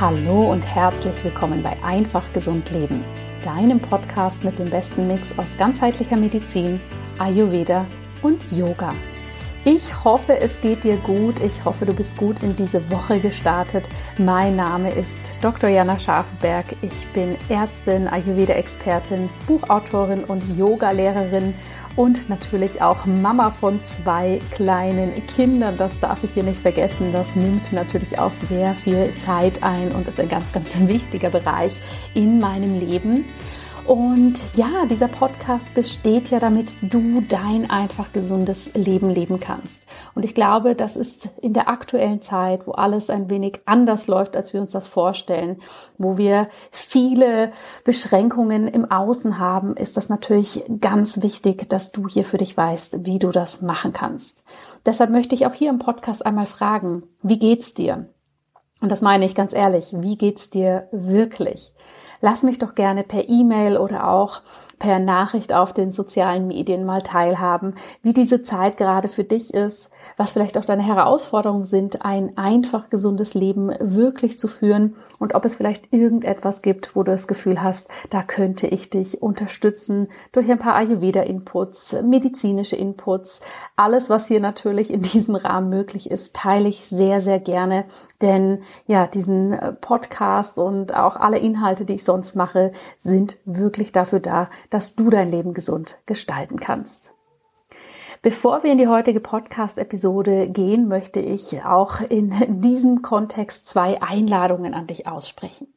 Hallo und herzlich willkommen bei Einfach Gesund Leben, deinem Podcast mit dem besten Mix aus ganzheitlicher Medizin, Ayurveda und Yoga. Ich hoffe, es geht dir gut. Ich hoffe, du bist gut in diese Woche gestartet. Mein Name ist Dr. Jana Scharfenberg. Ich bin Ärztin, Ayurveda-Expertin, Buchautorin und Yoga-Lehrerin und natürlich auch Mama von zwei kleinen Kindern. Das darf ich hier nicht vergessen. Das nimmt natürlich auch sehr viel Zeit ein und ist ein ganz, ganz wichtiger Bereich in meinem Leben. Und ja, dieser Podcast besteht ja, damit du dein einfach gesundes Leben leben kannst. Und ich glaube, das ist in der aktuellen Zeit, wo alles ein wenig anders läuft, als wir uns das vorstellen, wo wir viele Beschränkungen im Außen haben, ist das natürlich ganz wichtig, dass du hier für dich weißt, wie du das machen kannst. Deshalb möchte ich auch hier im Podcast einmal fragen, wie geht's dir? Und das meine ich ganz ehrlich, wie geht's dir wirklich? Lass mich doch gerne per E-Mail oder auch per Nachricht auf den sozialen Medien mal teilhaben, wie diese Zeit gerade für dich ist, was vielleicht auch deine Herausforderungen sind, ein einfach gesundes Leben wirklich zu führen und ob es vielleicht irgendetwas gibt, wo du das Gefühl hast, da könnte ich dich unterstützen durch ein paar Ayurveda-Inputs, medizinische Inputs, alles, was hier natürlich in diesem Rahmen möglich ist, teile ich sehr, sehr gerne, denn ja, diesen Podcast und auch alle Inhalte, die ich sonst mache, sind wirklich dafür da, dass du dein Leben gesund gestalten kannst. Bevor wir in die heutige Podcast-Episode gehen, möchte ich auch in diesem Kontext zwei Einladungen an dich aussprechen.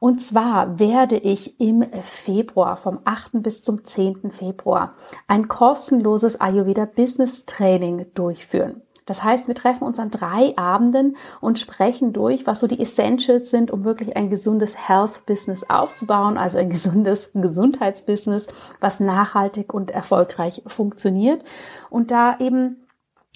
Und zwar werde ich im Februar, vom 8. bis zum 10. Februar, ein kostenloses Ayurveda Business Training durchführen. Das heißt, wir treffen uns an drei Abenden und sprechen durch, was so die Essentials sind, um wirklich ein gesundes Health-Business aufzubauen, also ein gesundes Gesundheitsbusiness, was nachhaltig und erfolgreich funktioniert. Und da eben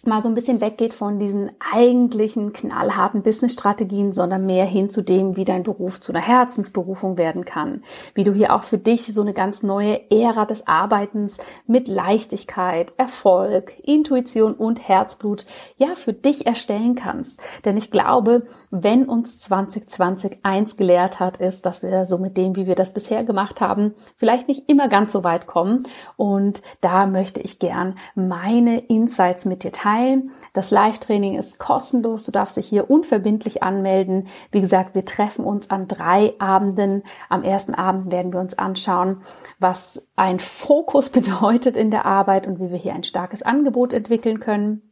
mal so ein bisschen weggeht von diesen eigentlichen knallharten Business-Strategien, sondern mehr hin zu dem, wie dein Beruf zu einer Herzensberufung werden kann, wie du hier auch für dich so eine ganz neue Ära des Arbeitens mit Leichtigkeit, Erfolg, Intuition und Herzblut ja für dich erstellen kannst. Denn ich glaube, wenn uns 2020 eins gelehrt hat, ist, dass wir so mit dem, wie wir das bisher gemacht haben, vielleicht nicht immer ganz so weit kommen. Und da möchte ich gern meine Insights mit dir teilen teilen. Das Live-Training ist kostenlos. Du darfst dich hier unverbindlich anmelden. Wie gesagt, wir treffen uns an drei Abenden. Am ersten Abend werden wir uns anschauen, was ein Fokus bedeutet in der Arbeit und wie wir hier ein starkes Angebot entwickeln können.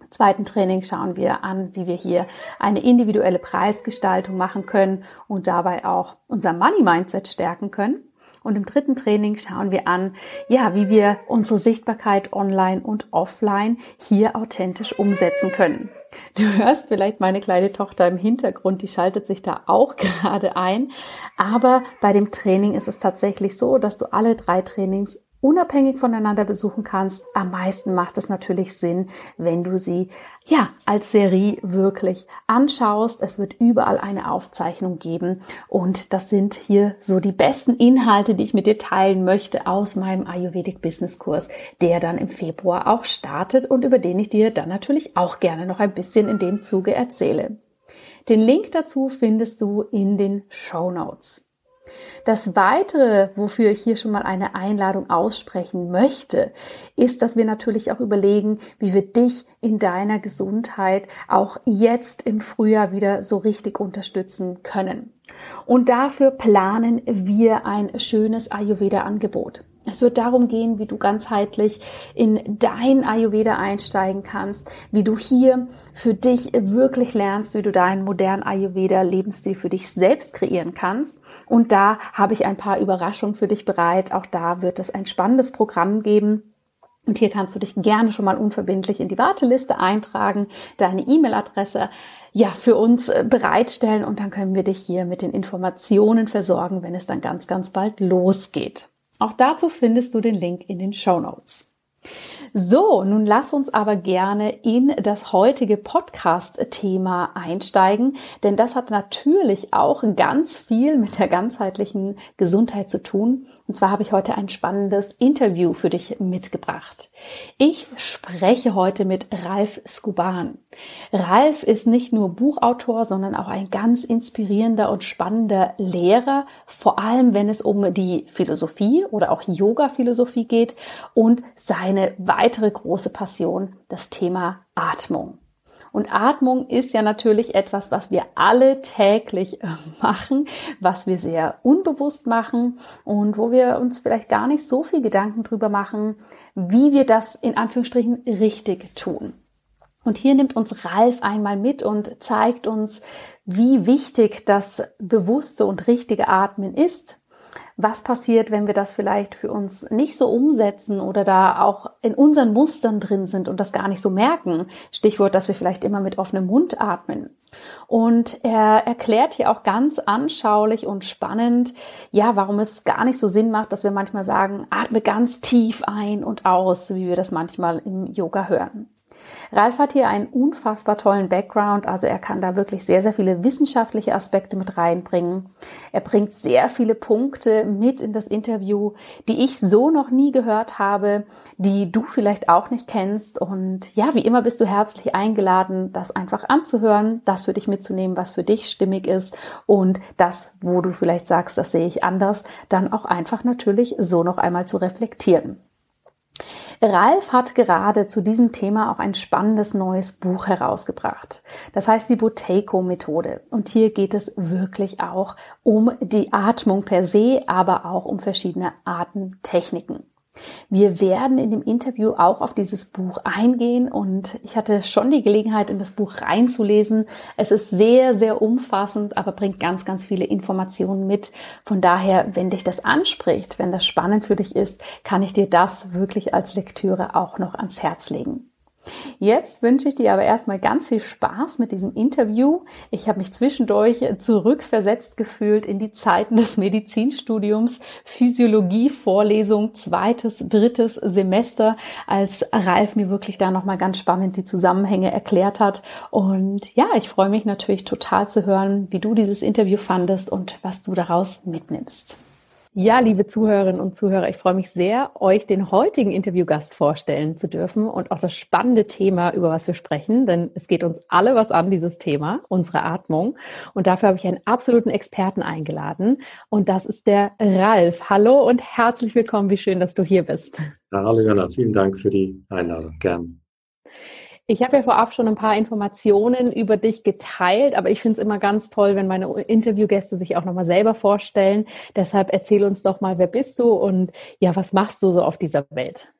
Im zweiten Training schauen wir an, wie wir hier eine individuelle Preisgestaltung machen können und dabei auch unser Money Mindset stärken können. Und im dritten Training schauen wir an, ja, wie wir unsere Sichtbarkeit online und offline hier authentisch umsetzen können. Du hörst vielleicht meine kleine Tochter im Hintergrund, die schaltet sich da auch gerade ein. Aber bei dem Training ist es tatsächlich so, dass du alle drei Trainings unabhängig voneinander besuchen kannst. Am meisten macht es natürlich Sinn, wenn du sie ja als Serie wirklich anschaust. Es wird überall eine Aufzeichnung geben und das sind hier so die besten Inhalte, die ich mit dir teilen möchte aus meinem Ayurvedic Business Kurs, der dann im Februar auch startet und über den ich dir dann natürlich auch gerne noch ein bisschen in dem Zuge erzähle. Den Link dazu findest du in den Show Notes. Das weitere, wofür ich hier schon mal eine Einladung aussprechen möchte, ist, dass wir natürlich auch überlegen, wie wir dich in deiner Gesundheit auch jetzt im Frühjahr wieder so richtig unterstützen können. Und dafür planen wir ein schönes Ayurveda-Angebot. Es wird darum gehen, wie du ganzheitlich in dein Ayurveda einsteigen kannst, wie du hier für dich wirklich lernst, wie du deinen modernen Ayurveda-Lebensstil für dich selbst kreieren kannst. Und da habe ich ein paar Überraschungen für dich bereit. Auch da wird es ein spannendes Programm geben. Und hier kannst du dich gerne schon mal unverbindlich in die Warteliste eintragen, deine E-Mail-Adresse ja für uns äh, bereitstellen und dann können wir dich hier mit den Informationen versorgen, wenn es dann ganz, ganz bald losgeht. Auch dazu findest du den Link in den Show Notes. So, nun lass uns aber gerne in das heutige Podcast-Thema einsteigen, denn das hat natürlich auch ganz viel mit der ganzheitlichen Gesundheit zu tun. Und zwar habe ich heute ein spannendes Interview für dich mitgebracht. Ich spreche heute mit Ralf Skuban. Ralf ist nicht nur Buchautor, sondern auch ein ganz inspirierender und spannender Lehrer, vor allem wenn es um die Philosophie oder auch Yoga-Philosophie geht und seine weitere große Passion, das Thema Atmung. Und Atmung ist ja natürlich etwas, was wir alle täglich äh, machen, was wir sehr unbewusst machen und wo wir uns vielleicht gar nicht so viel Gedanken drüber machen, wie wir das in Anführungsstrichen richtig tun. Und hier nimmt uns Ralf einmal mit und zeigt uns, wie wichtig das bewusste und richtige Atmen ist, was passiert, wenn wir das vielleicht für uns nicht so umsetzen oder da auch in unseren Mustern drin sind und das gar nicht so merken. Stichwort, dass wir vielleicht immer mit offenem Mund atmen. Und er erklärt hier auch ganz anschaulich und spannend, ja, warum es gar nicht so Sinn macht, dass wir manchmal sagen, atme ganz tief ein und aus, wie wir das manchmal im Yoga hören. Ralf hat hier einen unfassbar tollen Background, also er kann da wirklich sehr, sehr viele wissenschaftliche Aspekte mit reinbringen. Er bringt sehr viele Punkte mit in das Interview, die ich so noch nie gehört habe, die du vielleicht auch nicht kennst. Und ja, wie immer bist du herzlich eingeladen, das einfach anzuhören, das für dich mitzunehmen, was für dich stimmig ist und das, wo du vielleicht sagst, das sehe ich anders, dann auch einfach natürlich so noch einmal zu reflektieren. Ralf hat gerade zu diesem Thema auch ein spannendes neues Buch herausgebracht. Das heißt die Boteco-Methode. Und hier geht es wirklich auch um die Atmung per se, aber auch um verschiedene Atemtechniken. Wir werden in dem Interview auch auf dieses Buch eingehen und ich hatte schon die Gelegenheit, in das Buch reinzulesen. Es ist sehr, sehr umfassend, aber bringt ganz, ganz viele Informationen mit. Von daher, wenn dich das anspricht, wenn das spannend für dich ist, kann ich dir das wirklich als Lektüre auch noch ans Herz legen. Jetzt wünsche ich dir aber erstmal ganz viel Spaß mit diesem Interview. Ich habe mich zwischendurch zurückversetzt gefühlt in die Zeiten des Medizinstudiums, Physiologie, Vorlesung, zweites, drittes Semester, als Ralf mir wirklich da nochmal ganz spannend die Zusammenhänge erklärt hat. Und ja, ich freue mich natürlich total zu hören, wie du dieses Interview fandest und was du daraus mitnimmst. Ja, liebe Zuhörerinnen und Zuhörer, ich freue mich sehr, euch den heutigen Interviewgast vorstellen zu dürfen und auch das spannende Thema, über was wir sprechen, denn es geht uns alle was an, dieses Thema, unsere Atmung. Und dafür habe ich einen absoluten Experten eingeladen und das ist der Ralf. Hallo und herzlich willkommen. Wie schön, dass du hier bist. Hallo Jana, vielen Dank für die Einladung. Gern. Ich habe ja vorab schon ein paar Informationen über dich geteilt, aber ich finde es immer ganz toll, wenn meine Interviewgäste sich auch nochmal selber vorstellen. Deshalb erzähl uns doch mal, wer bist du und ja, was machst du so auf dieser Welt?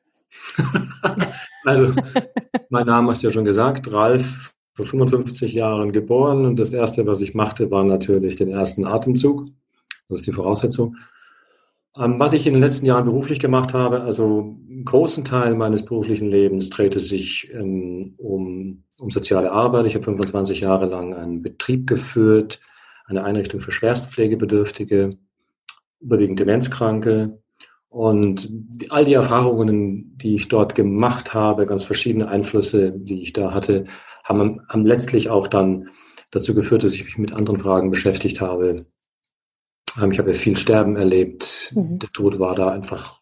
also, mein Name hast du ja schon gesagt, Ralf, vor 55 Jahren geboren und das Erste, was ich machte, war natürlich den ersten Atemzug. Das ist die Voraussetzung. Ähm, was ich in den letzten Jahren beruflich gemacht habe, also großen Teil meines beruflichen Lebens drehte sich ähm, um, um soziale Arbeit. Ich habe 25 Jahre lang einen Betrieb geführt, eine Einrichtung für Schwerstpflegebedürftige, überwiegend Demenzkranke. Und all die Erfahrungen, die ich dort gemacht habe, ganz verschiedene Einflüsse, die ich da hatte, haben, haben letztlich auch dann dazu geführt, dass ich mich mit anderen Fragen beschäftigt habe, ähm, ich habe ja viel Sterben erlebt. Mhm. Der Tod war da einfach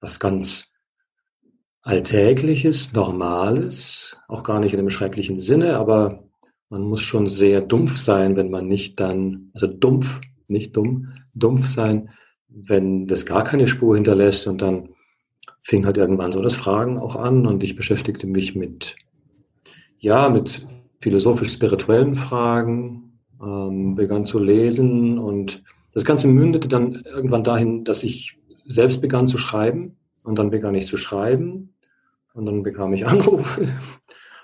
was ganz Alltägliches, Normales, auch gar nicht in einem schrecklichen Sinne, aber man muss schon sehr dumpf sein, wenn man nicht dann, also dumpf, nicht dumm, dumpf sein, wenn das gar keine Spur hinterlässt und dann fing halt irgendwann so das Fragen auch an und ich beschäftigte mich mit, ja, mit philosophisch-spirituellen Fragen, ähm, begann zu lesen und das Ganze mündete dann irgendwann dahin, dass ich selbst begann zu schreiben und dann begann ich zu schreiben und dann bekam ich Anrufe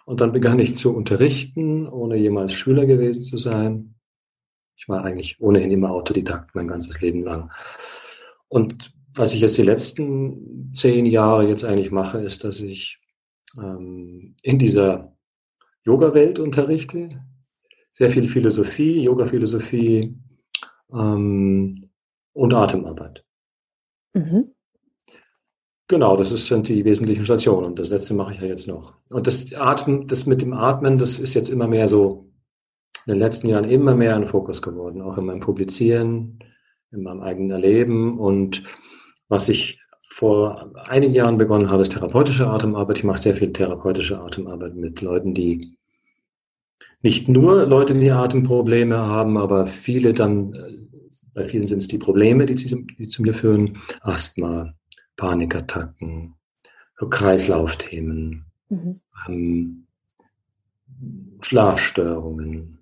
und dann begann ich zu unterrichten, ohne jemals Schüler gewesen zu sein. Ich war eigentlich ohnehin immer Autodidakt mein ganzes Leben lang. Und was ich jetzt die letzten zehn Jahre jetzt eigentlich mache, ist, dass ich ähm, in dieser Yoga-Welt unterrichte. Sehr viel Philosophie, Yoga-Philosophie, ähm, und Atemarbeit. Mhm. Genau, das sind die wesentlichen Stationen. Das letzte mache ich ja jetzt noch. Und das Atmen, das mit dem Atmen, das ist jetzt immer mehr so in den letzten Jahren immer mehr ein Fokus geworden, auch in meinem Publizieren, in meinem eigenen Erleben. Und Was ich vor einigen Jahren begonnen habe, ist therapeutische Atemarbeit. Ich mache sehr viel therapeutische Atemarbeit mit Leuten, die nicht nur Leute, die Atemprobleme haben, aber viele dann, äh, bei vielen sind es die Probleme, die, die zu mir führen. Asthma, Panikattacken, Kreislaufthemen, mhm. ähm, Schlafstörungen,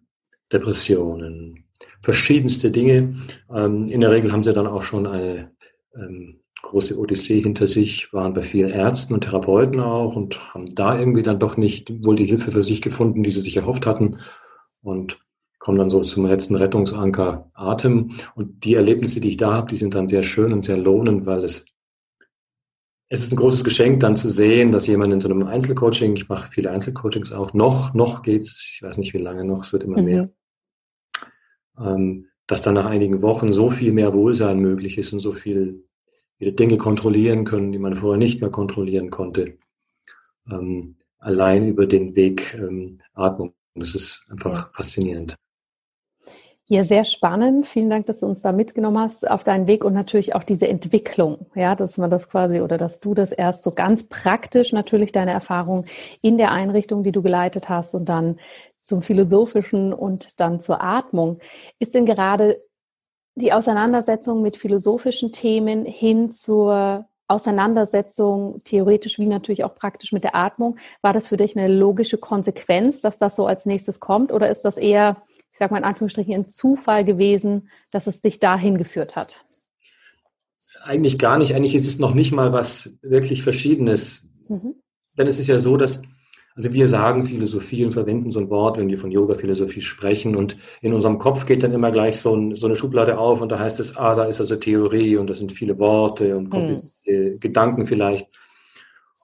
Depressionen, verschiedenste Dinge. Ähm, in der Regel haben sie dann auch schon eine ähm, große Odyssee hinter sich, waren bei vielen Ärzten und Therapeuten auch und haben da irgendwie dann doch nicht wohl die Hilfe für sich gefunden, die sie sich erhofft hatten und kommen dann so zum letzten Rettungsanker Atem. Und die Erlebnisse, die ich da habe, die sind dann sehr schön und sehr lohnend, weil es es ist ein großes Geschenk, dann zu sehen, dass jemand in so einem Einzelcoaching, ich mache viele Einzelcoachings auch, noch, noch geht's, ich weiß nicht wie lange noch, es wird immer mhm. mehr, ähm, dass dann nach einigen Wochen so viel mehr Wohlsein möglich ist und so viel wieder Dinge kontrollieren können, die man vorher nicht mehr kontrollieren konnte. Ähm, allein über den Weg ähm, Atmung. Das ist einfach faszinierend. Ja, sehr spannend. Vielen Dank, dass du uns da mitgenommen hast auf deinen Weg und natürlich auch diese Entwicklung. Ja, dass man das quasi oder dass du das erst so ganz praktisch natürlich deine Erfahrung in der Einrichtung, die du geleitet hast und dann zum Philosophischen und dann zur Atmung. Ist denn gerade die Auseinandersetzung mit philosophischen Themen hin zur Auseinandersetzung, theoretisch wie natürlich auch praktisch mit der Atmung, war das für dich eine logische Konsequenz, dass das so als nächstes kommt? Oder ist das eher ich sage mal in Anführungsstrichen, ein Zufall gewesen, dass es dich dahin geführt hat? Eigentlich gar nicht. Eigentlich ist es noch nicht mal was wirklich Verschiedenes. Mhm. Denn es ist ja so, dass, also wir sagen Philosophie und verwenden so ein Wort, wenn wir von Yoga-Philosophie sprechen und in unserem Kopf geht dann immer gleich so, ein, so, eine Schublade auf und da heißt es, ah, da ist also Theorie und das sind viele Worte und mhm. Gedanken vielleicht.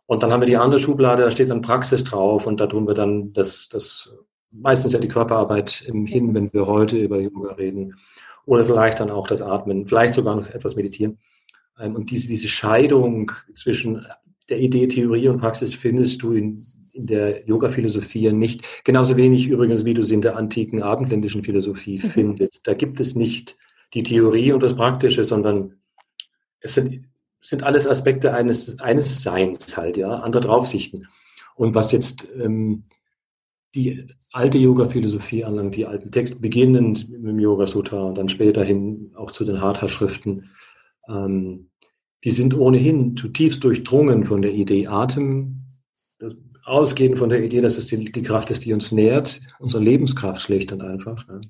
Und dann haben wir die andere Schublade, da steht dann Praxis drauf und da tun wir dann das, das meistens ja die Körperarbeit im Hin, wenn wir heute über Yoga reden. Oder vielleicht dann auch das Atmen, vielleicht sogar noch etwas meditieren. Ähm, und diese, diese Scheidung zwischen der Idee, Theorie und Praxis findest du in, in der Yoga-Philosophie nicht. Genauso wenig übrigens, wie du sie in der antiken abendländischen Philosophie mhm. findest. Da gibt es nicht die Theorie und das Praktische, sondern es sind, sind alles Aspekte eines, eines Seins halt, ja, andere Draufsichten. Und was jetzt ähm, die alte Yoga-Philosophie anlangt, die alten Texte, beginnend mit dem Yoga-Sutra und dann später hin auch zu den Hatha-Schriften, ähm, die sind ohnehin zutiefst durchdrungen von der Idee Atem, ausgehend von der Idee, dass es die, die Kraft ist, die uns nährt, unsere Lebenskraft schlägt dann einfach. Ne?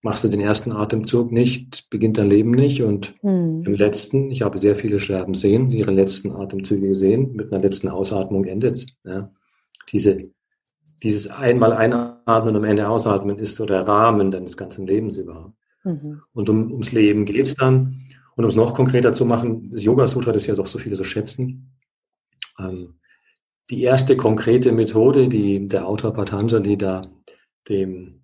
Machst du den ersten Atemzug nicht, beginnt dein Leben nicht und hm. im letzten, ich habe sehr viele sterben sehen, ihre letzten Atemzüge gesehen, mit einer letzten Ausatmung endet es. Ja? Diese dieses einmal einatmen und am Ende ausatmen ist so der Rahmen deines ganzen Lebens überhaupt. Mhm. Und um, ums Leben geht es dann. Und um es noch konkreter zu machen, das Yoga Sutra, das ja doch so viele so schätzen. Ähm, die erste konkrete Methode, die der Autor Patanjali da dem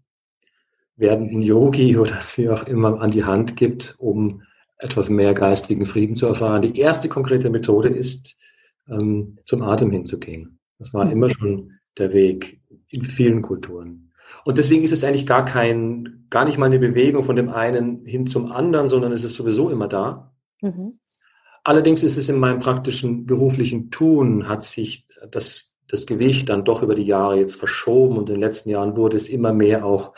werdenden Yogi oder wie auch immer an die Hand gibt, um etwas mehr geistigen Frieden zu erfahren. Die erste konkrete Methode ist, ähm, zum Atem hinzugehen. Das war mhm. immer schon der Weg in vielen Kulturen. Und deswegen ist es eigentlich gar kein, gar nicht mal eine Bewegung von dem einen hin zum anderen, sondern es ist sowieso immer da. Mhm. Allerdings ist es in meinem praktischen beruflichen Tun, hat sich das, das Gewicht dann doch über die Jahre jetzt verschoben und in den letzten Jahren wurde es immer mehr auch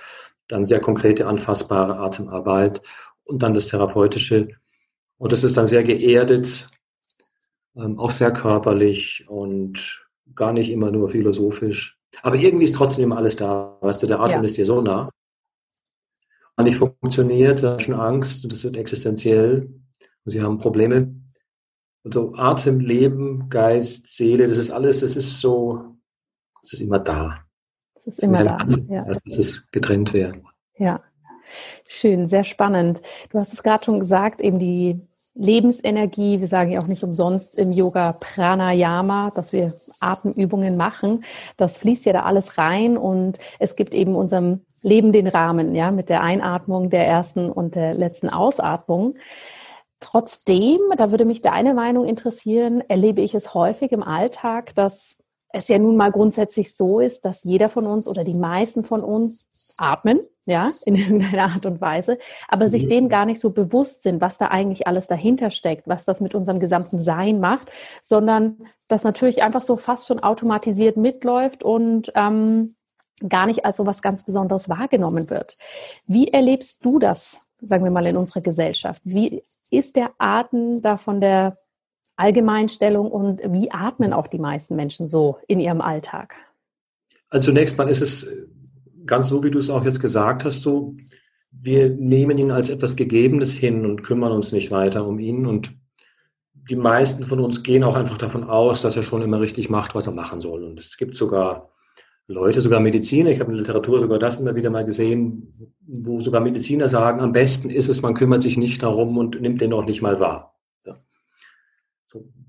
dann sehr konkrete, anfassbare Atemarbeit und dann das Therapeutische. Und das ist dann sehr geerdet, ähm, auch sehr körperlich und gar nicht immer nur philosophisch. Aber irgendwie ist trotzdem immer alles da. Weißt du, der Atem ja. ist dir so nah. Und nicht funktioniert, da ist schon Angst und es wird existenziell. Und sie haben Probleme. Und so Atem, Leben, Geist, Seele, das ist alles, das ist so, das ist immer da. Das ist immer da. Ja. Dass es getrennt wäre. Ja. Schön, sehr spannend. Du hast es gerade schon gesagt, eben die Lebensenergie. Wir sagen ja auch nicht umsonst im Yoga Pranayama, dass wir Atemübungen machen. Das fließt ja da alles rein und es gibt eben unserem Leben den Rahmen, ja, mit der Einatmung der ersten und der letzten Ausatmung. Trotzdem, da würde mich deine Meinung interessieren, erlebe ich es häufig im Alltag, dass es ja nun mal grundsätzlich so ist, dass jeder von uns oder die meisten von uns atmen, ja, in irgendeiner Art und Weise, aber sich dem gar nicht so bewusst sind, was da eigentlich alles dahinter steckt, was das mit unserem gesamten Sein macht, sondern das natürlich einfach so fast schon automatisiert mitläuft und ähm, gar nicht als so was ganz Besonderes wahrgenommen wird. Wie erlebst du das, sagen wir mal, in unserer Gesellschaft? Wie ist der Atem da von der Allgemeinstellung und wie atmen auch die meisten Menschen so in ihrem Alltag? Also zunächst mal ist es ganz so, wie du es auch jetzt gesagt hast, so, wir nehmen ihn als etwas Gegebenes hin und kümmern uns nicht weiter um ihn. Und die meisten von uns gehen auch einfach davon aus, dass er schon immer richtig macht, was er machen soll. Und es gibt sogar Leute, sogar Mediziner, ich habe in der Literatur sogar das immer wieder mal gesehen, wo sogar Mediziner sagen, am besten ist es, man kümmert sich nicht darum und nimmt den auch nicht mal wahr.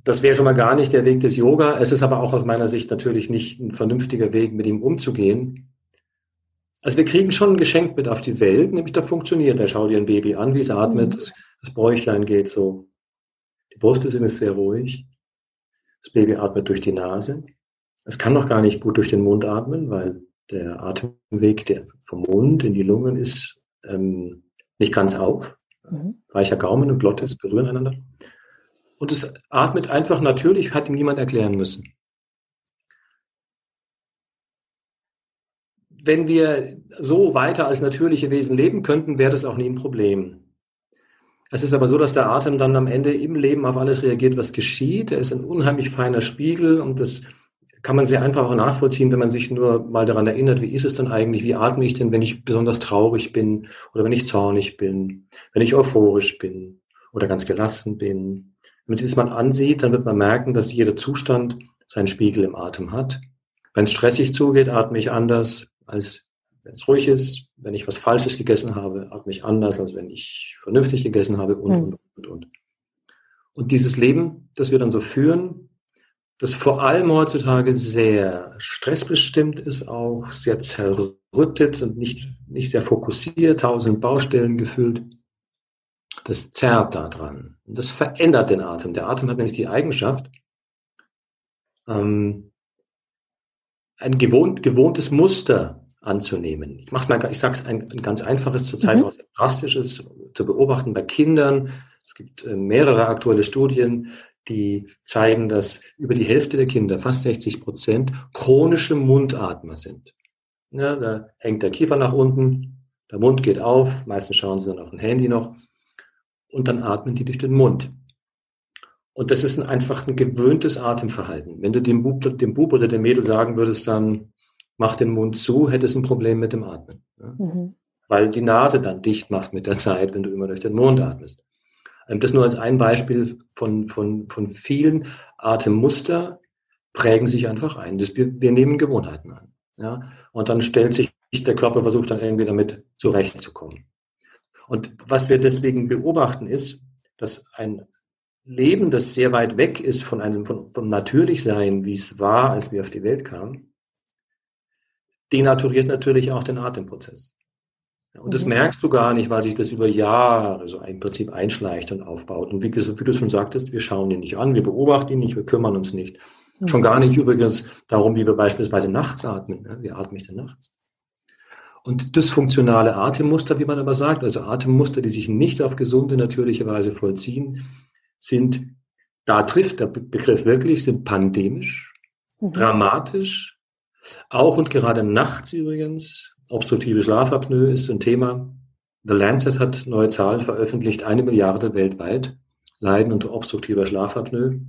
Das wäre schon mal gar nicht der Weg des Yoga. Es ist aber auch aus meiner Sicht natürlich nicht ein vernünftiger Weg, mit ihm umzugehen. Also wir kriegen schon ein Geschenk mit auf die Welt, nämlich da funktioniert. Da schau dir ein Baby an, wie es atmet, mhm. das, Bäuchlein geht so. Die Brust ist sehr ruhig. Das Baby atmet durch die Nase. Es kann noch gar nicht gut durch den Mund atmen, weil der Atemweg der vom Mund in die Lungen ist ähm, nicht ganz auf. Mhm. Weicher Gaumen und Glottis berühren einander. Und es atmet einfach natürlich, hat ihm niemand erklären müssen. Wenn wir so weiter als natürliche Wesen leben könnten, wäre das auch nie ein Problem. Es ist aber so, dass der Atem dann am Ende im Leben auf alles reagiert, was geschieht. Er ist ein unheimlich feiner Spiegel und das kann man sehr einfach auch nachvollziehen, wenn man sich nur mal daran erinnert, wie ist es denn eigentlich, wie atme ich denn, wenn ich besonders traurig bin oder wenn ich zornig bin, wenn ich euphorisch bin oder ganz gelassen bin. Wenn man sich das mal ansieht, dann wird man merken, dass jeder Zustand seinen Spiegel im Atem hat. Wenn es stressig zugeht, atme ich anders als wenn es ruhig ist. Wenn ich was Falsches gegessen habe, atme ich anders, als wenn ich vernünftig gegessen habe und, mhm. und, und, und. Und dieses Leben, das wir dann so führen, das vor allem heutzutage sehr stressbestimmt ist, auch sehr zerrüttet und nicht, nicht sehr fokussiert, tausend Baustellen gefüllt. Das zerrt daran. Das verändert den Atem. Der Atem hat nämlich die Eigenschaft, ähm, ein gewohnt, gewohntes Muster anzunehmen. Ich mach's mal, ich sage es ein, ein, ganz einfaches, zurzeit mhm. auch sehr drastisches zu beobachten bei Kindern. Es gibt äh, mehrere aktuelle Studien, die zeigen, dass über die Hälfte der Kinder, fast 60 Prozent, chronische Mundatmer sind. Ja, da hängt der Kiefer nach unten, der Mund geht auf, meistens schauen sie dann auf ein Handy noch und dann atmen die durch den Mund. Und das ist ein, einfach ein gewöhntes Atemverhalten. Wenn du dem Bub, dem Bub oder dem Mädel sagen würdest, dann mach den Mund zu, hättest ein Problem mit dem Atmen. Ja? Mhm. Weil die Nase dann dicht macht mit der Zeit, wenn du immer durch den Mund atmest. Ähm, das nur als ein Beispiel von, von, von vielen Atemmuster prägen sich einfach ein. Das, wir, wir nehmen Gewohnheiten an. Ja? Und dann stellt sich der Körper, versucht dann irgendwie damit zurechtzukommen. Und was wir deswegen beobachten ist, dass ein Leben, das sehr weit weg ist von einem, von, vom Natürlichsein, wie es war, als wir auf die Welt kamen, denaturiert natürlich auch den Atemprozess. Und das mhm. merkst du gar nicht, weil sich das über Jahre so im Prinzip einschleicht und aufbaut. Und wie, wie du schon sagtest, wir schauen ihn nicht an, wir beobachten ihn nicht, wir kümmern uns nicht. Mhm. Schon gar nicht übrigens darum, wie wir beispielsweise nachts atmen. Wie atme ich denn nachts? Und dysfunktionale Atemmuster, wie man aber sagt, also Atemmuster, die sich nicht auf gesunde, natürliche Weise vollziehen, sind, da trifft der Begriff wirklich, sind pandemisch, mhm. dramatisch, auch und gerade nachts übrigens. Obstruktive Schlafapnoe ist ein Thema. The Lancet hat neue Zahlen veröffentlicht. Eine Milliarde weltweit leiden unter obstruktiver Schlafapnoe.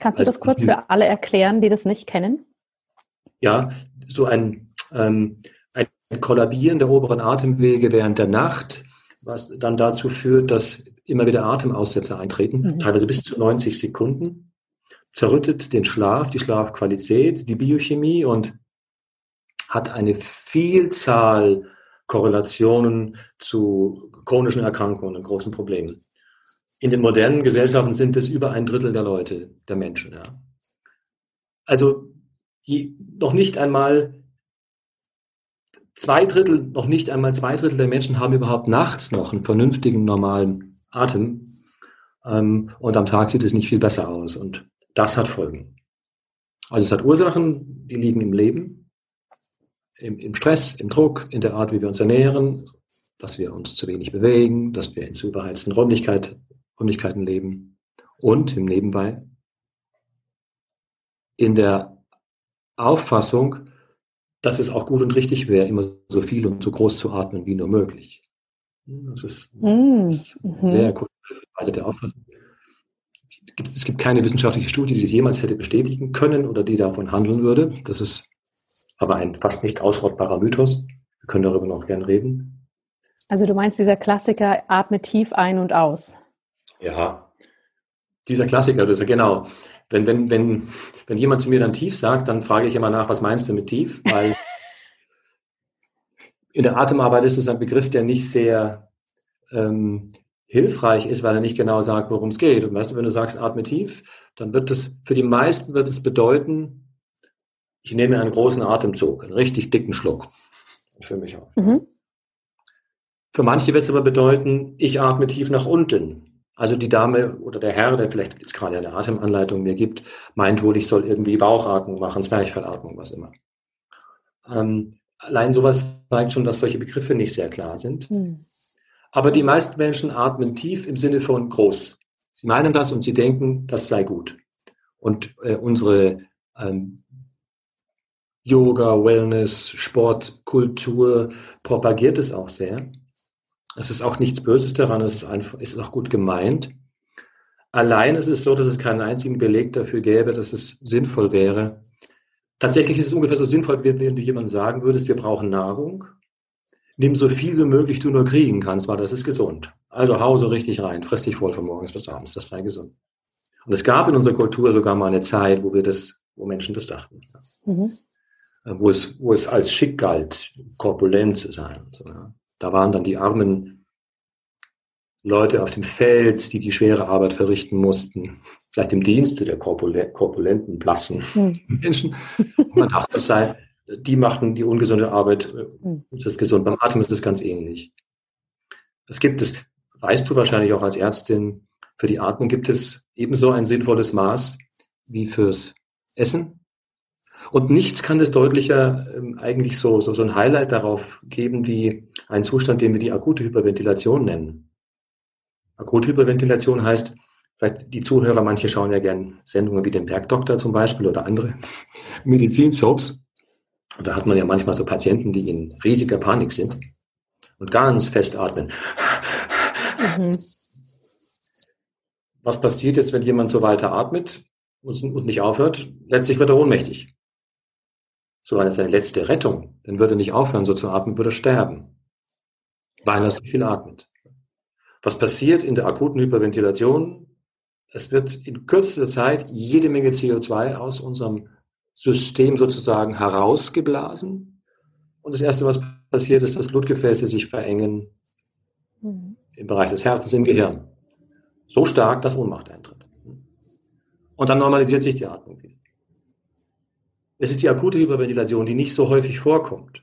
Kannst du das kurz für alle erklären, die das nicht kennen? Ja, so ein, ähm, ein Kollabieren der oberen Atemwege während der Nacht, was dann dazu führt, dass immer wieder Atemaussetzer eintreten, mhm. teilweise bis zu 90 Sekunden, zerrüttet den Schlaf, die Schlafqualität, die Biochemie und hat eine Vielzahl Korrelationen zu chronischen Erkrankungen und großen Problemen. In den modernen Gesellschaften sind es über ein Drittel der Leute, der Menschen. Ja. Also die, noch nicht einmal zwei Drittel, noch nicht einmal zwei Drittel der Menschen haben überhaupt nachts noch einen vernünftigen, normalen Atem. Ähm, und am Tag sieht es nicht viel besser aus. Und das hat Folgen. Also es hat Ursachen, die liegen im Leben. Im, im Stress, im Druck, in der Art, wie wir uns ernähren, dass wir uns zu wenig bewegen, dass wir in zu überheizten Räumlichkeit, Räumlichkeiten leben und im Nebenbei in der Auffassung, dass es auch gut und richtig wäre, immer so viel und so groß zu atmen wie nur möglich. Das ist, mm. ist mhm. sehr kulturelle Auffassung. Es gibt keine wissenschaftliche Studie, die das jemals hätte bestätigen können oder die davon handeln würde. Das ist aber ein fast nicht ausrottbarer Mythos. Wir können darüber noch gern reden. Also du meinst dieser Klassiker, atme tief ein und aus. Ja, dieser Klassiker, das ist ja genau. Wenn, wenn, wenn, wenn jemand zu mir dann tief sagt, dann frage ich immer nach, was meinst du mit tief? Weil in der Atemarbeit ist es ein Begriff, der nicht sehr ähm, hilfreich ist, weil er nicht genau sagt, worum es geht. Und weißt du, wenn du sagst, atme tief, dann wird es, für die meisten wird es bedeuten, ich nehme einen großen Atemzug, einen richtig dicken Schluck. Für mich auch. Mhm. Für manche wird es aber bedeuten, ich atme tief nach unten. Also die Dame oder der Herr, der vielleicht jetzt gerade eine Atemanleitung mir gibt, meint wohl, ich soll irgendwie Bauchatmung machen, Zwerchfellatmung, was immer. Ähm, allein sowas zeigt schon, dass solche Begriffe nicht sehr klar sind. Mhm. Aber die meisten Menschen atmen tief im Sinne von groß. Sie meinen das und sie denken, das sei gut. Und äh, unsere ähm, Yoga, Wellness, Sport, Kultur propagiert es auch sehr. Es ist auch nichts Böses daran, es ist einfach, ist auch gut gemeint. Allein ist es so, dass es keinen einzigen Beleg dafür gäbe, dass es sinnvoll wäre. Tatsächlich ist es ungefähr so sinnvoll, wie wenn du jemandem sagen würdest, wir brauchen Nahrung nimm so viel wie möglich du nur kriegen kannst, weil das ist gesund. Also hau so richtig rein, friss dich voll von morgens bis abends, das sei gesund. Und es gab in unserer Kultur sogar mal eine Zeit, wo wir das, wo Menschen das dachten. Mhm. Äh, wo, es, wo es als schick galt, korpulent zu sein. So, ja. Da waren dann die armen Leute auf dem Feld, die die schwere Arbeit verrichten mussten, vielleicht im Dienste der korpulenten, blassen mhm. Menschen. Und man dachte, das sei, die machten die ungesunde Arbeit. Hm. Ist das gesund? Beim Atem ist es ganz ähnlich. Es gibt es, weißt du wahrscheinlich auch als Ärztin, für die Atmung gibt es ebenso ein sinnvolles Maß wie fürs Essen. Und nichts kann es deutlicher ähm, eigentlich so, so, so ein Highlight darauf geben wie ein Zustand, den wir die akute Hyperventilation nennen. Akute Hyperventilation heißt, vielleicht die Zuhörer, manche schauen ja gern Sendungen wie den Bergdoktor zum Beispiel oder andere Medizinsoaps. Und da hat man ja manchmal so Patienten, die in riesiger Panik sind und ganz fest atmen. Mhm. Was passiert jetzt, wenn jemand so weiter atmet und nicht aufhört? Letztlich wird er ohnmächtig. So eine seine letzte Rettung. Dann würde er nicht aufhören, so zu atmen, würde er sterben, weil er so viel atmet. Was passiert in der akuten Hyperventilation? Es wird in kürzester Zeit jede Menge CO2 aus unserem System sozusagen herausgeblasen. Und das Erste, was passiert, ist, dass Blutgefäße sich verengen mhm. im Bereich des Herzens, im Gehirn. So stark, dass Ohnmacht eintritt. Und dann normalisiert sich die Atmung wieder. Es ist die akute Hyperventilation, die nicht so häufig vorkommt.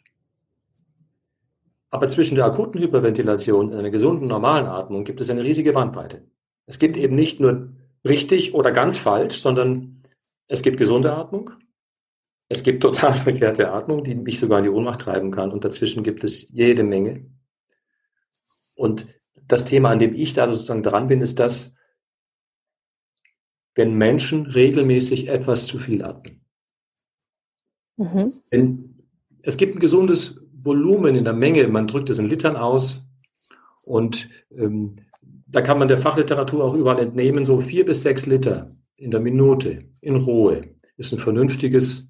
Aber zwischen der akuten Hyperventilation und einer gesunden, normalen Atmung gibt es eine riesige Bandbreite. Es gibt eben nicht nur richtig oder ganz falsch, sondern es gibt gesunde Atmung es gibt total verkehrte Atmung, die mich sogar in die Ohnmacht treiben kann. Und dazwischen gibt es jede Menge. Und das Thema, an dem ich da sozusagen dran bin, ist das, wenn Menschen regelmäßig etwas zu viel atmen. Mhm. Wenn, es gibt ein gesundes Volumen in der Menge, man drückt es in Litern aus und ähm, da kann man der Fachliteratur auch überall entnehmen, so vier bis sechs Liter in der Minute in Ruhe ist ein vernünftiges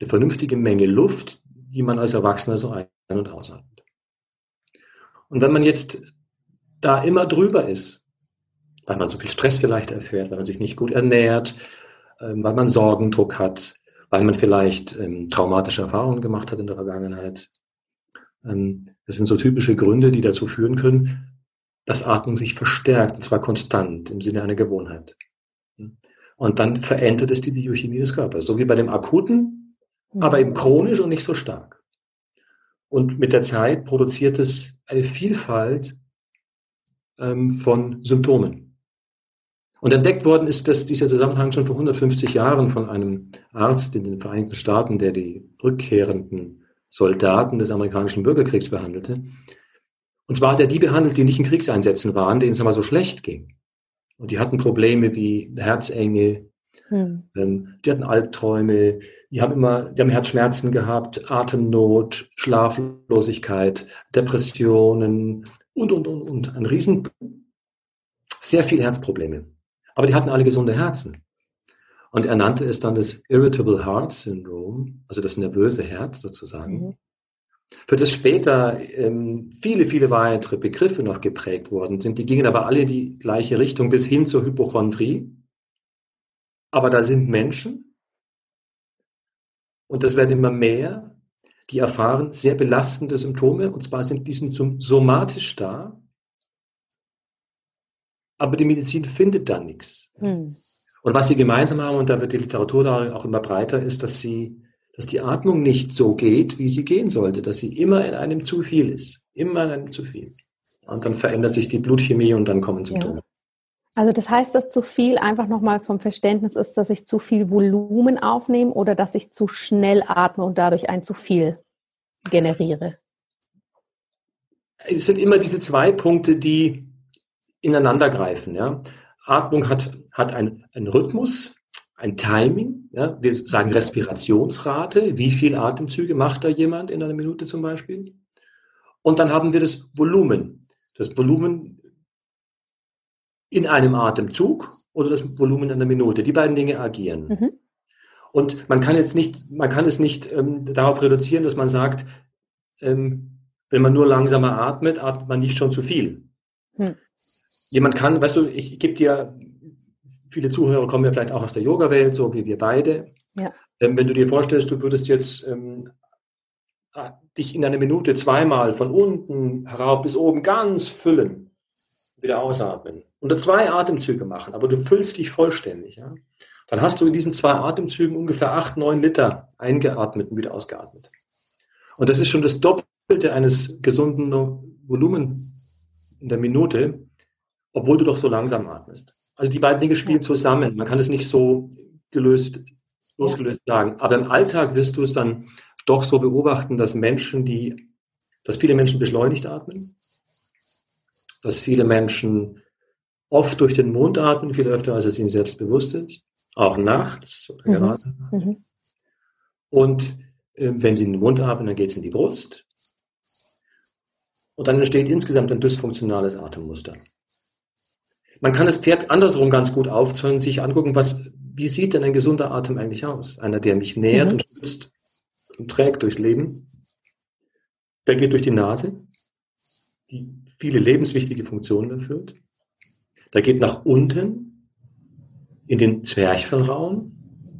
eine vernünftige Menge Luft, die man als Erwachsener so ein- und ausatmet. Und wenn man jetzt da immer drüber ist, weil man so viel Stress vielleicht erfährt, weil man sich nicht gut ernährt, ähm, weil man Sorgendruck hat, weil man vielleicht ähm, traumatische Erfahrungen gemacht hat in der Vergangenheit. Ähm, das sind so typische Gründe, die dazu führen können, dass Atmung sich verstärkt, und zwar konstant im Sinne einer Gewohnheit. Und dann verändert es die Biochemie des Körpers. So wie bei dem akuten aber eben chronisch und nicht so stark. Und mit der Zeit produziert es eine Vielfalt ähm, von Symptomen. Und entdeckt worden ist dass dieser Zusammenhang schon vor 150 Jahren von einem Arzt in den Vereinigten Staaten, der die rückkehrenden Soldaten des amerikanischen Bürgerkriegs behandelte. Und zwar hat er die behandelt, die nicht in Kriegseinsätzen waren, denen es aber so schlecht ging. Und die hatten Probleme wie Herzenge, hm. ähm, die hatten Albträume, die haben immer, die haben Herzschmerzen gehabt, Atemnot, Schlaflosigkeit, Depressionen und, und, und, und. Ein riesen, sehr viele Herzprobleme. Aber die hatten alle gesunde Herzen. Und er nannte es dann das Irritable Heart Syndrome, also das nervöse Herz sozusagen. Mhm. Für das später ähm, viele, viele weitere Begriffe noch geprägt worden sind. Die gingen aber alle in die gleiche Richtung bis hin zur Hypochondrie. Aber da sind Menschen, und das werden immer mehr, die erfahren sehr belastende Symptome, und zwar sind diese somatisch da, aber die Medizin findet da nichts. Hm. Und was sie gemeinsam haben, und da wird die Literatur da auch immer breiter, ist, dass sie, dass die Atmung nicht so geht, wie sie gehen sollte, dass sie immer in einem zu viel ist. Immer in einem zu viel. Und dann verändert sich die Blutchemie und dann kommen Symptome. Ja. Also das heißt, dass zu viel einfach nochmal vom Verständnis ist, dass ich zu viel Volumen aufnehme oder dass ich zu schnell atme und dadurch ein zu viel generiere. Es sind immer diese zwei Punkte, die ineinander greifen. Ja? Atmung hat, hat ein, ein Rhythmus, ein Timing. Ja? Wir sagen Respirationsrate. Wie viele Atemzüge macht da jemand in einer Minute zum Beispiel? Und dann haben wir das Volumen. Das Volumen in einem Atemzug oder das Volumen in einer Minute. Die beiden Dinge agieren. Mhm. Und man kann jetzt nicht, man kann es nicht ähm, darauf reduzieren, dass man sagt, ähm, wenn man nur langsamer atmet, atmet man nicht schon zu viel. Mhm jemand kann, weißt du, ich gebe dir, viele Zuhörer kommen ja vielleicht auch aus der Yoga-Welt, so wie wir beide. Ja. Ähm, wenn du dir vorstellst, du würdest jetzt ähm, dich in einer Minute zweimal von unten herauf bis oben ganz füllen, wieder ausatmen. Unter zwei Atemzüge machen, aber du füllst dich vollständig. Ja? Dann hast du in diesen zwei Atemzügen ungefähr acht, neun Liter eingeatmet und wieder ausgeatmet. Und das ist schon das Doppelte eines gesunden Volumen in der Minute obwohl du doch so langsam atmest. Also die beiden Dinge spielen zusammen. Man kann es nicht so gelöst, losgelöst sagen. Aber im Alltag wirst du es dann doch so beobachten, dass Menschen, die, dass viele Menschen beschleunigt atmen, dass viele Menschen oft durch den Mund atmen, viel öfter, als es ihnen selbst bewusst ist, auch nachts oder mhm. gerade mhm. Und äh, wenn sie in den Mund atmen, dann geht es in die Brust. Und dann entsteht insgesamt ein dysfunktionales Atemmuster. Man kann das Pferd andersrum ganz gut aufzäunen, sich angucken, was, wie sieht denn ein gesunder Atem eigentlich aus? Einer, der mich nährt mhm. und schützt und trägt durchs Leben. Der geht durch die Nase, die viele lebenswichtige Funktionen erfüllt. Der geht nach unten in den Zwerchfellraum.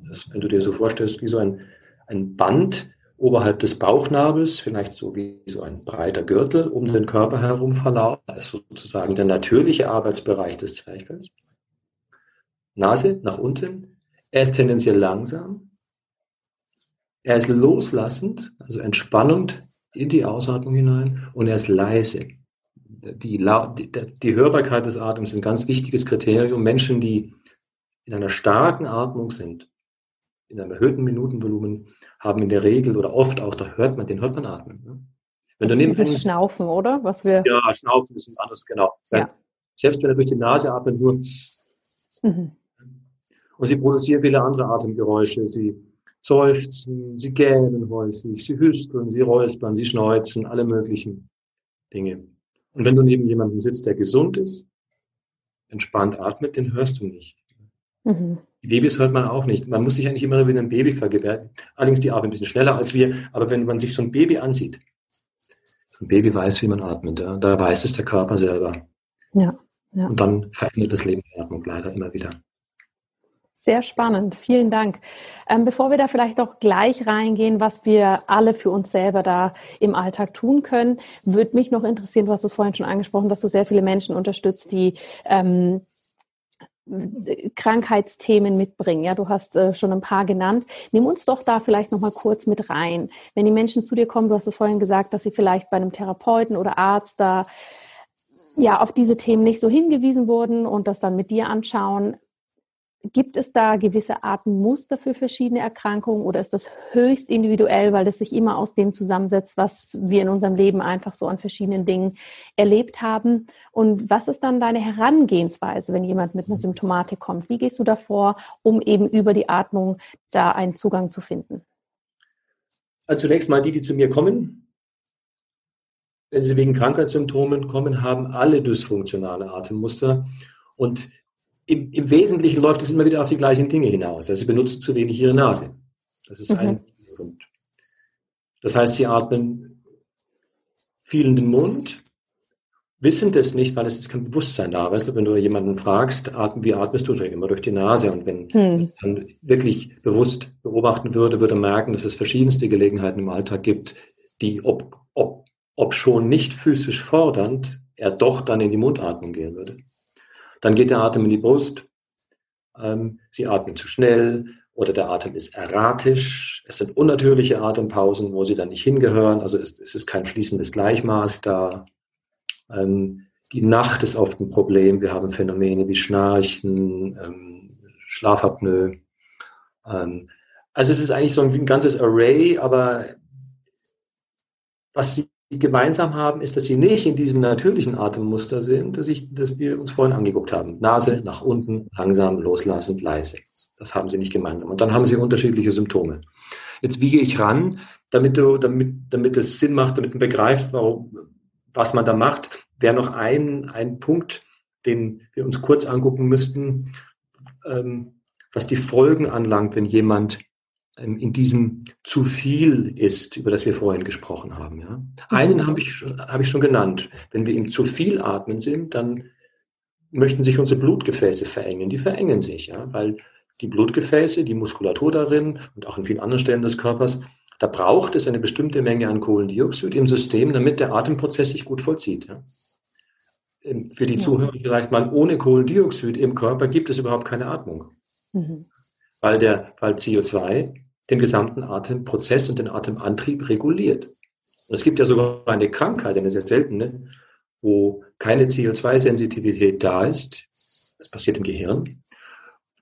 Das, wenn du dir so vorstellst, wie so ein, ein Band, oberhalb des Bauchnabels, vielleicht so wie so ein breiter Gürtel um den Körper herum verlaufen. Das ist sozusagen der natürliche Arbeitsbereich des Zwerchfells. Nase nach unten. Er ist tendenziell langsam. Er ist loslassend, also entspannend in die Ausatmung hinein und er ist leise. Die, die, die Hörbarkeit des Atems ist ein ganz wichtiges Kriterium. Menschen, die in einer starken Atmung sind, in einem erhöhten Minutenvolumen haben in der Regel oder oft auch, da hört man, den hört man atmen. Ne? Wenn das du ist dieses Schnaufen, oder? Was wir ja, Schnaufen ist ein anderes, genau. Ja. Selbst wenn er durch die Nase atmet, nur. Mhm. Und sie produzieren viele andere Atemgeräusche. Sie seufzen, sie gähnen häufig, sie hüsteln, sie räuspern, sie schneuzen, alle möglichen Dinge. Und wenn du neben jemandem sitzt, der gesund ist, entspannt atmet, den hörst du nicht. Mhm. Babys hört man auch nicht. Man muss sich eigentlich immer wie ein Baby vergewärtigen. Allerdings die atmen ein bisschen schneller als wir. Aber wenn man sich so ein Baby ansieht, so ein Baby weiß, wie man atmet. Ja, da weiß es der Körper selber. Ja, ja. Und dann verändert das Leben die Atmung leider immer wieder. Sehr spannend, vielen Dank. Ähm, bevor wir da vielleicht auch gleich reingehen, was wir alle für uns selber da im Alltag tun können, würde mich noch interessieren, du hast es vorhin schon angesprochen, dass du sehr viele Menschen unterstützt, die ähm, Krankheitsthemen mitbringen. Ja, du hast äh, schon ein paar genannt. Nimm uns doch da vielleicht noch mal kurz mit rein. Wenn die Menschen zu dir kommen, du hast es vorhin gesagt, dass sie vielleicht bei einem Therapeuten oder Arzt da ja auf diese Themen nicht so hingewiesen wurden und das dann mit dir anschauen. Gibt es da gewisse Atemmuster für verschiedene Erkrankungen oder ist das höchst individuell, weil das sich immer aus dem zusammensetzt, was wir in unserem Leben einfach so an verschiedenen Dingen erlebt haben? Und was ist dann deine Herangehensweise, wenn jemand mit einer Symptomatik kommt? Wie gehst du davor, um eben über die Atmung da einen Zugang zu finden? Also zunächst mal die, die zu mir kommen, wenn sie wegen Krankheitssymptomen kommen, haben alle dysfunktionale Atemmuster. Und im, im, Wesentlichen läuft es immer wieder auf die gleichen Dinge hinaus. Also sie benutzen zu wenig ihre Nase. Das ist mhm. ein Grund. Das heißt, sie atmen viel in den Mund, wissen das nicht, weil es ist kein Bewusstsein da. Weißt du, wenn du jemanden fragst, atmen, wie atmest du, dann immer durch die Nase. Und wenn hm. man wirklich bewusst beobachten würde, würde merken, dass es verschiedenste Gelegenheiten im Alltag gibt, die, ob, ob, ob schon nicht physisch fordernd, er doch dann in die Mundatmung gehen würde. Dann geht der Atem in die Brust. Ähm, sie atmen zu schnell oder der Atem ist erratisch. Es sind unnatürliche Atempausen, wo sie dann nicht hingehören. Also es, es ist kein fließendes Gleichmaß da. Ähm, die Nacht ist oft ein Problem. Wir haben Phänomene wie Schnarchen, ähm, Schlafapnoe. Ähm, also es ist eigentlich so ein, ein ganzes Array, aber was sie gemeinsam haben, ist, dass sie nicht in diesem natürlichen Atemmuster sind, das, ich, das wir uns vorhin angeguckt haben. Nase nach unten, langsam, loslassend, leise. Das haben sie nicht gemeinsam. Und dann haben sie unterschiedliche Symptome. Jetzt wiege ich ran, damit du, damit, damit es Sinn macht, damit man begreift, warum, was man da macht, wäre noch ein, ein Punkt, den wir uns kurz angucken müssten, ähm, was die Folgen anlangt, wenn jemand in diesem zu viel ist, über das wir vorhin gesprochen haben. Ja? Einen mhm. habe ich, hab ich schon genannt. Wenn wir im zu viel atmen sind, dann möchten sich unsere Blutgefäße verengen. Die verengen sich, ja? weil die Blutgefäße, die Muskulatur darin und auch in vielen anderen Stellen des Körpers da braucht es eine bestimmte Menge an Kohlendioxid im System, damit der Atemprozess sich gut vollzieht. Ja? Ähm, für die ja. Zuhörer vielleicht mal, ohne Kohlendioxid im Körper gibt es überhaupt keine Atmung. Mhm. Weil, der, weil CO2 den gesamten Atemprozess und den Atemantrieb reguliert. Es gibt ja sogar eine Krankheit, eine sehr seltene, wo keine CO2-Sensitivität da ist. Das passiert im Gehirn.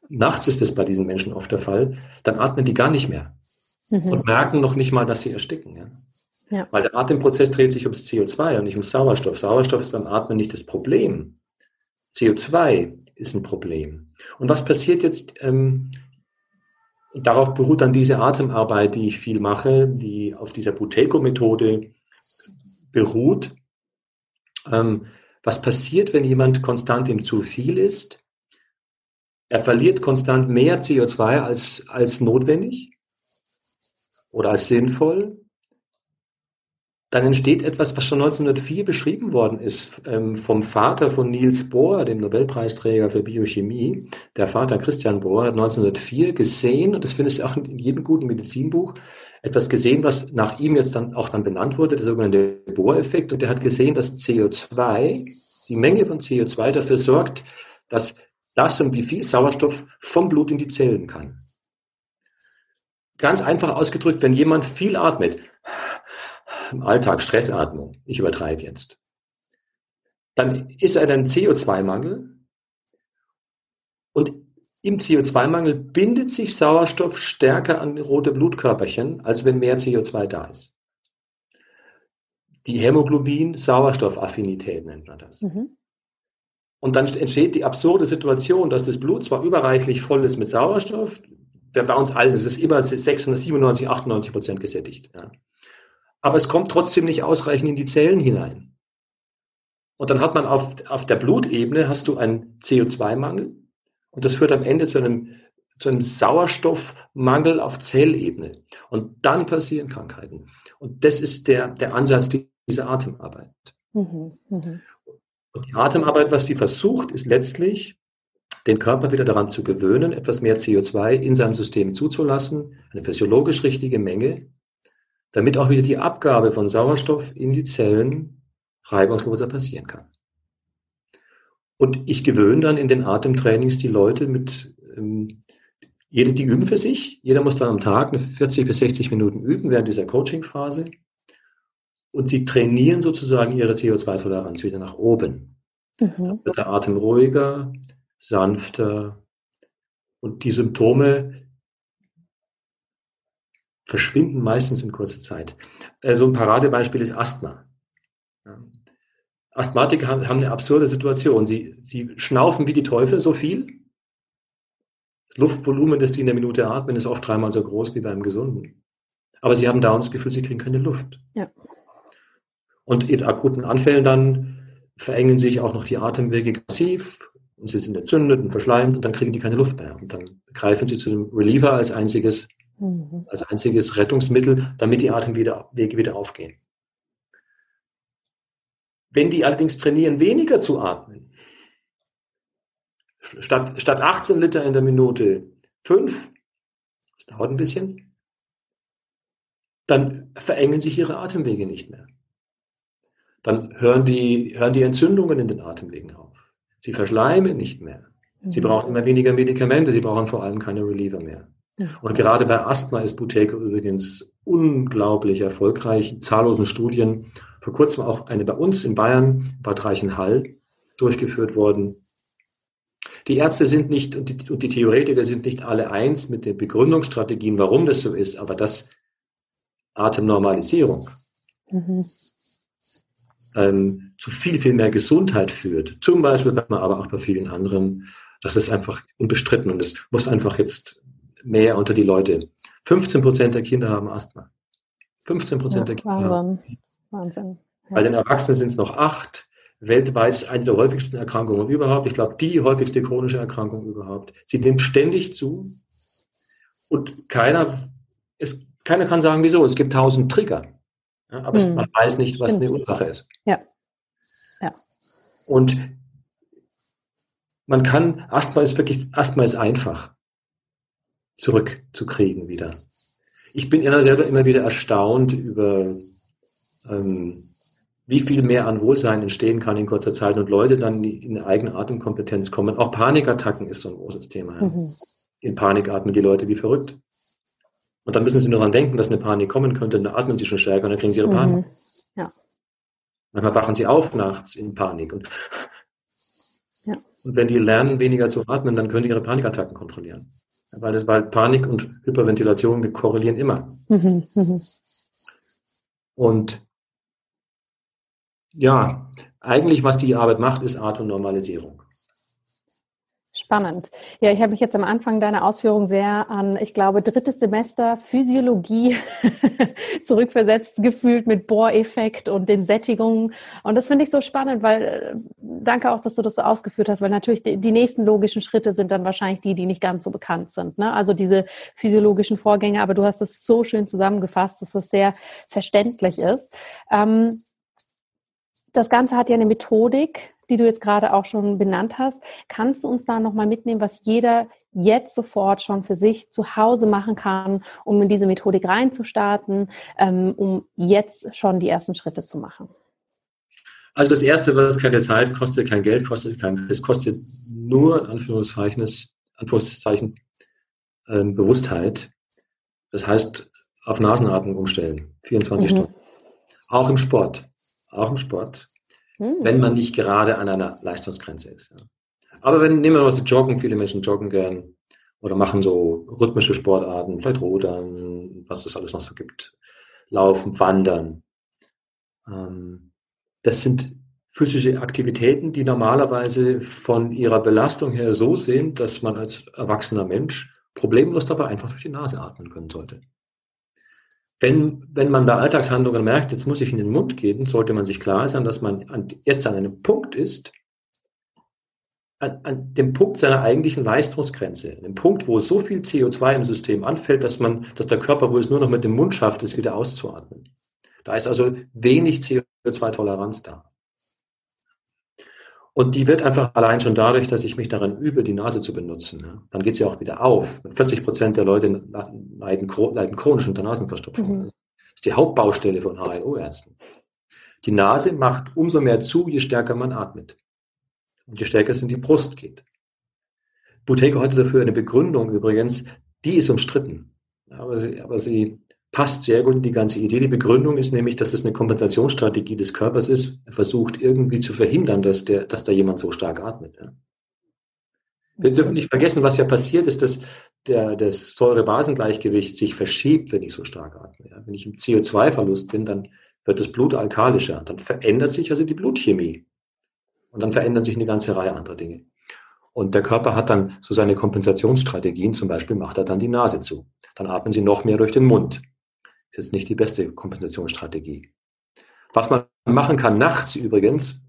Nachts ist das bei diesen Menschen oft der Fall. Dann atmen die gar nicht mehr mhm. und merken noch nicht mal, dass sie ersticken. Ja? Ja. Weil der Atemprozess dreht sich ums CO2 und nicht ums Sauerstoff. Sauerstoff ist beim Atmen nicht das Problem. CO2 ist ein Problem. Und was passiert jetzt? Ähm, darauf beruht dann diese Atemarbeit, die ich viel mache, die auf dieser Buteco-Methode beruht. Ähm, was passiert, wenn jemand konstant im zu viel ist? Er verliert konstant mehr CO2 als, als notwendig oder als sinnvoll, dann entsteht etwas, was schon 1904 beschrieben worden ist ähm, vom Vater von Niels Bohr, dem Nobelpreisträger für Biochemie. Der Vater Christian Bohr hat 1904 gesehen, und das findest du auch in jedem guten Medizinbuch, etwas gesehen, was nach ihm jetzt dann auch dann benannt wurde, der sogenannte Bohr-Effekt. Und der hat gesehen, dass CO2, die Menge von CO2 dafür sorgt, dass das und wie viel Sauerstoff vom Blut in die Zellen kann. Ganz einfach ausgedrückt, wenn jemand viel atmet, im Alltag Stressatmung, ich übertreibe jetzt, dann ist er ein CO2-Mangel und im CO2-Mangel bindet sich Sauerstoff stärker an rote Blutkörperchen, als wenn mehr CO2 da ist. Die Hämoglobin-Sauerstoffaffinität nennt man das. Mhm. Und dann entsteht die absurde Situation, dass das Blut zwar überreichlich voll ist mit Sauerstoff, bei uns allen ist es immer 697, 98 Prozent gesättigt. Ja. Aber es kommt trotzdem nicht ausreichend in die Zellen hinein. Und dann hat man auf, auf der Blutebene hast du einen CO2-Mangel und das führt am Ende zu einem, zu einem Sauerstoffmangel auf Zellebene. Und dann passieren Krankheiten. Und das ist der, der Ansatz dieser Atemarbeit. Mhm, mh. Und die Atemarbeit, was sie versucht, ist letztlich den Körper wieder daran zu gewöhnen, etwas mehr CO2 in seinem System zuzulassen, eine physiologisch richtige Menge, damit auch wieder die Abgabe von Sauerstoff in die Zellen reibungsloser passieren kann. Und ich gewöhne dann in den Atemtrainings die Leute mit, ähm, jede, die üben für sich, jeder muss dann am Tag 40 bis 60 Minuten üben während dieser Coaching-Phase. Und sie trainieren sozusagen ihre CO2-Toleranz wieder nach oben. Mhm. Dann wird der Atem ruhiger, sanfter Und die Symptome verschwinden meistens in kurzer Zeit. So also ein Paradebeispiel ist Asthma. Asthmatiker haben, eine absurde Situation. Sie, sie schnaufen wie die Teufel so viel. Das Luftvolumen, das die in der Minute atmen, ist oft dreimal so groß wie beim Gesunden. Aber sie haben dauernd das Gefühl, sie kriegen keine Luft. Ja. Und in akuten Anfällen dann verengen sich auch noch die Atemwege massiv und sie sind entzündet und verschleimt und dann kriegen die keine Luft mehr. Und dann greifen sie zu dem Reliever als einziges, mhm. als einziges Rettungsmittel, damit die Atemwege wieder aufgehen. Wenn die allerdings trainieren, weniger zu atmen, statt, statt 18 Liter in der Minute 5, das dauert ein bisschen, dann verengen sich ihre Atemwege nicht mehr. Dann hören die, hören die Entzündungen in den Atemwegen auf. Sie verschleimen nicht mehr. Sie mhm. brauchen immer weniger Medikamente, sie brauchen vor allem keine Reliever mehr. Und gerade bei Asthma ist Buteco übrigens unglaublich erfolgreich. Zahllosen Studien, vor kurzem auch eine bei uns in Bayern, Bad Reichenhall, durchgeführt worden. Die Ärzte sind nicht und die, und die Theoretiker sind nicht alle eins mit den Begründungsstrategien, warum das so ist, aber das Atemnormalisierung mhm. ähm, zu viel, viel mehr Gesundheit führt. Zum Beispiel, aber auch bei vielen anderen. Das ist einfach unbestritten und es muss einfach jetzt mehr unter die Leute. 15 Prozent der Kinder haben Asthma. 15 Prozent ja, der Kinder. Wahnsinn. Wahnsinn. Ja. Bei den Erwachsenen sind es noch acht. Weltweit ist eine der häufigsten Erkrankungen überhaupt. Ich glaube, die häufigste chronische Erkrankung überhaupt. Sie nimmt ständig zu und keiner, es, keiner kann sagen, wieso. Es gibt tausend Trigger. Ja, aber hm. man weiß nicht, was Stimmt. eine Ursache ist. Ja. ja. Und man kann, Asthma ist wirklich, Asthma ist einfach zurückzukriegen wieder. Ich bin immer selber immer wieder erstaunt über, ähm, wie viel mehr an Wohlsein entstehen kann in kurzer Zeit und Leute dann in eine eigene Atemkompetenz kommen. Auch Panikattacken ist so ein großes Thema. Mhm. In Panik atmen die Leute wie verrückt. Und dann müssen sie nur daran denken, dass eine Panik kommen könnte, dann atmen sie schon stärker und dann kriegen sie ihre mhm. Panik. Ja. Manchmal wachen sie auf nachts in Panik. Und, ja. und wenn die lernen, weniger zu atmen, dann können die ihre Panikattacken kontrollieren. Weil das weil Panik und Hyperventilation korrelieren immer. Mhm, mhm. Und ja, eigentlich, was die Arbeit macht, ist Atemnormalisierung. Spannend. Ja, ich habe mich jetzt am Anfang deiner Ausführung sehr an, ich glaube, drittes Semester Physiologie zurückversetzt gefühlt mit Bohreffekt und den Sättigungen. Und das finde ich so spannend, weil äh, danke auch, dass du das so ausgeführt hast, weil natürlich die, die nächsten logischen Schritte sind dann wahrscheinlich die, die nicht ganz so bekannt sind. Ne? Also diese physiologischen Vorgänge, aber du hast es so schön zusammengefasst, dass es sehr verständlich ist. Ähm, das Ganze hat ja eine Methodik, die du jetzt gerade auch schon benannt hast. Kannst du uns da nochmal mitnehmen, was jeder jetzt sofort schon für sich zu Hause machen kann, um in diese Methodik reinzustarten, ähm, um jetzt schon die ersten Schritte zu machen? Also das Erste, was keine Zeit kostet, kein Geld kostet, kein, es kostet nur, in Anführungszeichen, Anführungszeichen ähm, Bewusstheit. Das heißt, auf Nasenatmung umstellen, 24 mhm. Stunden. Auch im Sport. Auch im Sport hm. wenn man nicht gerade an einer Leistungsgrenze ist. Ja. Aber wenn, nehmen wir mal das Joggen, viele Menschen joggen gern oder machen so rhythmische Sportarten, vielleicht Rudern, was es alles noch so gibt, Laufen, Wandern. Ähm, das sind physische Aktivitäten, die normalerweise von ihrer Belastung her so sind, dass man als erwachsener Mensch problemlos dabei einfach durch die Nase atmen können sollte. Wenn, wenn man bei Alltagshandlungen merkt, jetzt muss ich in den Mund gehen, sollte man sich klar sein, dass man an, jetzt an einem Punkt ist, an, an, dem Punkt seiner eigentlichen Leistungsgrenze, dem Punkt, wo so viel CO2 im System anfällt, dass man, dass der Körper wohl es nur noch mit dem Mund schafft, es wieder auszuatmen. Da ist also wenig CO2-Toleranz da. Und die wird einfach allein schon dadurch, dass ich mich daran übe, die Nase zu benutzen. Ja. Dann geht sie auch wieder auf. 40 Prozent der Leute leiden, leiden chronisch unter Nasenverstopfung. Mhm. Das ist die Hauptbaustelle von HNO-Ärzten. Die Nase macht umso mehr zu, je stärker man atmet. Und je stärker es in die Brust geht. Buteyko hatte dafür eine Begründung übrigens, die ist umstritten. Aber sie, aber sie passt sehr gut in die ganze Idee. Die Begründung ist nämlich, dass es eine Kompensationsstrategie des Körpers ist. Er versucht irgendwie zu verhindern, dass, der, dass da jemand so stark atmet. Ja. Wir dürfen nicht vergessen, was ja passiert ist, dass der, das Säure-Basen-Gleichgewicht sich verschiebt, wenn ich so stark atme. Ja. Wenn ich im CO2-Verlust bin, dann wird das Blut alkalischer. Dann verändert sich also die Blutchemie. Und dann verändern sich eine ganze Reihe anderer Dinge. Und der Körper hat dann so seine Kompensationsstrategien. Zum Beispiel macht er dann die Nase zu. Dann atmen Sie noch mehr durch den Mund. Ist nicht die beste Kompensationsstrategie. Was man machen kann nachts übrigens,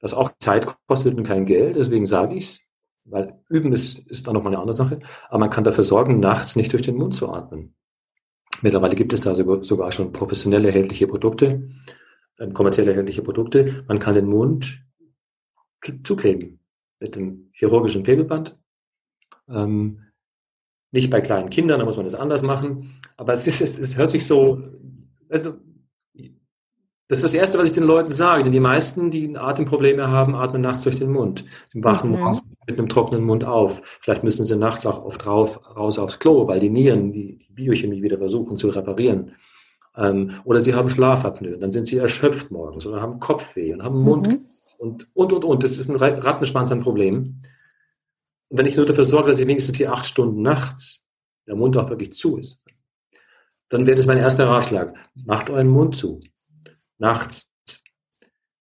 das auch Zeit kostet und kein Geld, deswegen sage ich es, weil üben ist, ist dann nochmal eine andere Sache, aber man kann dafür sorgen, nachts nicht durch den Mund zu atmen. Mittlerweile gibt es da sogar schon professionell erhältliche Produkte, äh, kommerziell erhältliche Produkte. Man kann den Mund zukleben mit dem chirurgischen Klebeband. Ähm, nicht bei kleinen Kindern, da muss man das anders machen. Aber es, ist, es hört sich so, also, das ist das Erste, was ich den Leuten sage, denn die meisten, die Atemprobleme haben, atmen nachts durch den Mund. Sie wachen mhm. morgens mit einem trockenen Mund auf. Vielleicht müssen sie nachts auch oft rauf, raus aufs Klo, weil die Nieren die, die Biochemie wieder versuchen zu reparieren. Ähm, oder sie haben Schlafapnoe, dann sind sie erschöpft morgens oder haben Kopfweh und haben Mund mhm. und, und, und, und. Das ist ein Rattenschwanz an Problemen. Und wenn ich nur dafür sorge, dass ich wenigstens die acht Stunden nachts der Mund auch wirklich zu ist, dann wäre das mein erster Ratschlag. Macht euren Mund zu. Nachts.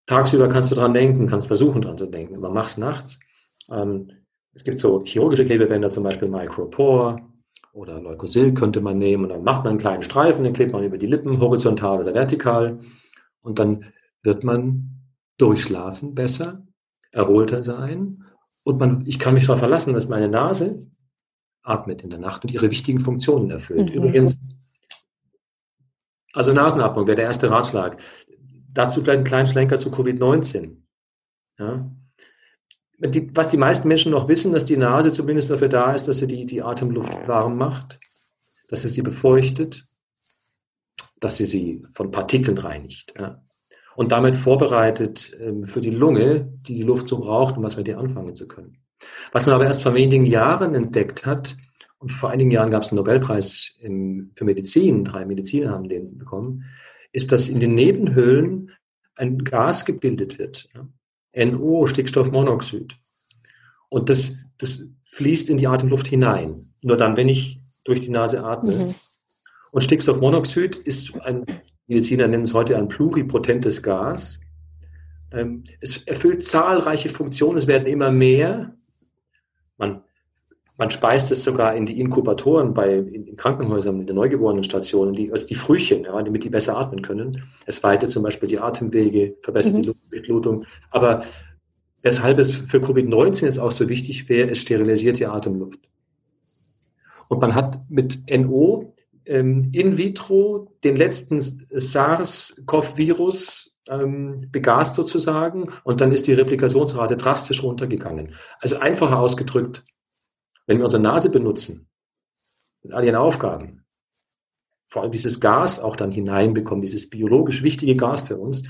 Tagsüber kannst du dran denken, kannst versuchen dran zu denken, aber mach's nachts. Ähm, es gibt so chirurgische Klebebänder, zum Beispiel Micropore oder Leukosil könnte man nehmen und dann macht man einen kleinen Streifen, den klebt man über die Lippen, horizontal oder vertikal und dann wird man durchschlafen besser, erholter sein und man, ich kann mich darauf verlassen, dass meine Nase atmet in der Nacht und ihre wichtigen Funktionen erfüllt. Mhm. Übrigens, also Nasenatmung wäre der erste Ratschlag. Dazu vielleicht einen kleinen Schlenker zu Covid-19. Ja? die, was die meisten Menschen noch wissen, dass die Nase zumindest dafür da ist, dass sie die, die Atemluft warm macht, dass sie sie befeuchtet, dass sie sie von Partikeln reinigt. Ja. Und damit vorbereitet ähm, für die Lunge, die die Luft so braucht, um was mit ihr anfangen zu können. Was man aber erst vor wenigen Jahren entdeckt hat, und vor einigen Jahren gab es einen Nobelpreis für Medizin, drei Mediziner haben den bekommen, ist, dass in den Nebenhöhlen ein Gas gebildet wird. NO, Stickstoffmonoxid. Und das, das fließt in die Atemluft hinein. Nur dann, wenn ich durch die Nase atme. Mhm. Und Stickstoffmonoxid ist ein, Mediziner nennen es heute ein pluripotentes Gas. Ähm, es erfüllt zahlreiche Funktionen, es werden immer mehr. Man, man speist es sogar in die Inkubatoren bei, in, in Krankenhäusern, in den Neugeborenenstationen, die, also die Frühchen, ja, damit die besser atmen können. Es weitet zum Beispiel die Atemwege, verbessert mhm. die Luftdurchblutung. Aber weshalb es für Covid-19 jetzt auch so wichtig wäre, es sterilisiert die Atemluft. Und man hat mit NO in vitro den letzten SARS-CoV-Virus ähm, begast sozusagen und dann ist die Replikationsrate drastisch runtergegangen. Also einfacher ausgedrückt, wenn wir unsere Nase benutzen, mit all ihren Aufgaben, vor allem dieses Gas auch dann hineinbekommen, dieses biologisch wichtige Gas für uns,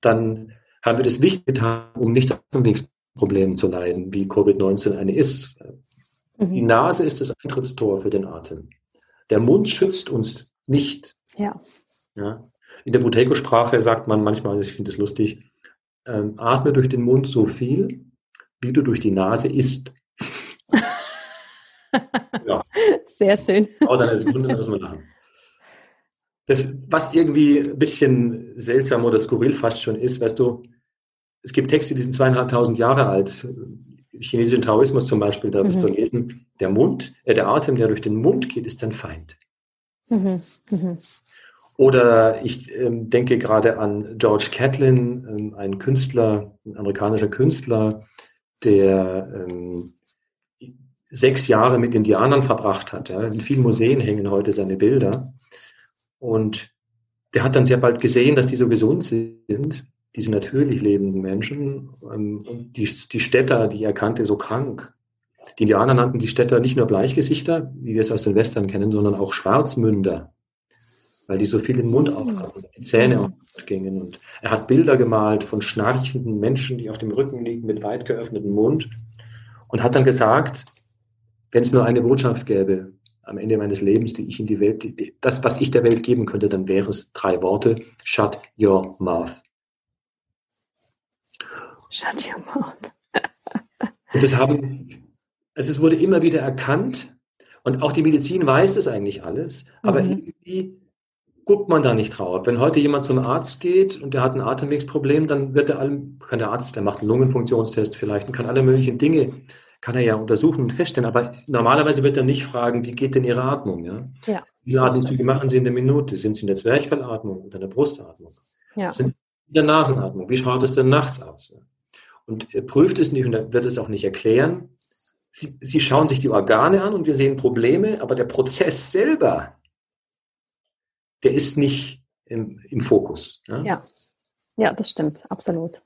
dann haben wir das nicht getan, um nicht an Atemwegsproblemen zu leiden, wie Covid-19 eine ist. Mhm. Die Nase ist das Eintrittstor für den Atem. Der Mund schützt uns nicht. Ja. ja. In der Buteco-Sprache sagt man manchmal, ich finde es lustig, ähm, atme durch den Mund so viel, wie du durch die Nase isst. ja. Sehr schön. Aber dann ist Wunder, muss man lachen. Das, was irgendwie ein bisschen seltsam oder skurril fast schon ist, weißt du, es gibt Texte, die sind zweieinhalbtausend Jahre alt. Chinesischen Taoismus zum Beispiel, da wirst mhm. du lesen, der Mund, äh, der Atem, der durch den Mund geht, ist dein Feind. Mhm. Mhm. Oder ich ähm, denke gerade an George Catlin, ähm, ein Künstler, ein amerikanischer Künstler, der ähm, sechs Jahre mit Indianern verbracht hat. Ja. In vielen Museen hängen heute seine Bilder. Und der hat dann sehr bald gesehen, dass die so gesund sind, diese natürlich lebenden Menschen. Ähm, und die, die Städter, die er kannte, so krank. Die Indianer nannten die Städter nicht nur Bleichgesichter, wie wir es aus den Western kennen, sondern auch Schwarzmünder, weil die so viel im Mund auch hatten, die Zähne auch gingen. Und er hat Bilder gemalt von schnarchenden Menschen, die auf dem Rücken liegen mit weit geöffnetem Mund und hat dann gesagt, wenn es nur eine Botschaft gäbe am Ende meines Lebens, die ich in die Welt, die, das, was ich der Welt geben könnte, dann wäre es drei Worte. Shut your mouth. Shut your mouth. Und das haben Also es wurde immer wieder erkannt und auch die Medizin weiß das eigentlich alles, aber mhm. irgendwie guckt man da nicht drauf. Wenn heute jemand zum Arzt geht und der hat ein Atemwegsproblem, dann wird er allem, kann der Arzt, der macht einen Lungenfunktionstest vielleicht und kann alle möglichen Dinge, kann er ja untersuchen und feststellen. Aber normalerweise wird er nicht fragen, wie geht denn Ihre Atmung? Ja? ja wie Atemzüge machen Sie in der Minute? Sind Sie in der Zwerchfellatmung oder in der Brustatmung? Ja. Sind Sie in der Nasenatmung? Wie schaut es denn nachts aus? Ja? Und er prüft es nicht und wird es auch nicht erklären. Sie, Sie schauen sich die Organe an und wir sehen Probleme, aber der Prozess selber, der ist nicht im, im Fokus. Ja? ja, ja, das stimmt, absolut.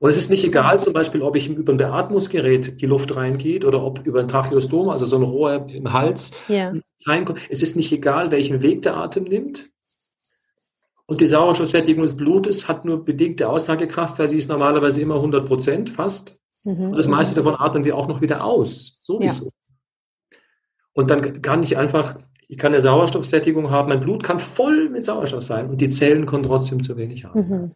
Und es ist nicht egal, zum Beispiel, ob ich über ein Beatmungsgerät die Luft reingeht oder ob über ein Tracheostom, also so ein Rohr im Hals, ja. reinkommt. Es ist nicht egal, welchen Weg der Atem nimmt. Und die Sauerstoffsättigung des Blutes hat nur bedingte Aussagekraft, weil sie ist normalerweise immer 100 Prozent fast. Mhm. Und das meiste davon atmen wir auch noch wieder aus. Sowieso. Ja. Und dann kann ich einfach ich kann eine Sauerstoffsättigung haben, mein Blut kann voll mit Sauerstoff sein und die Zellen können trotzdem zu wenig haben. Mhm.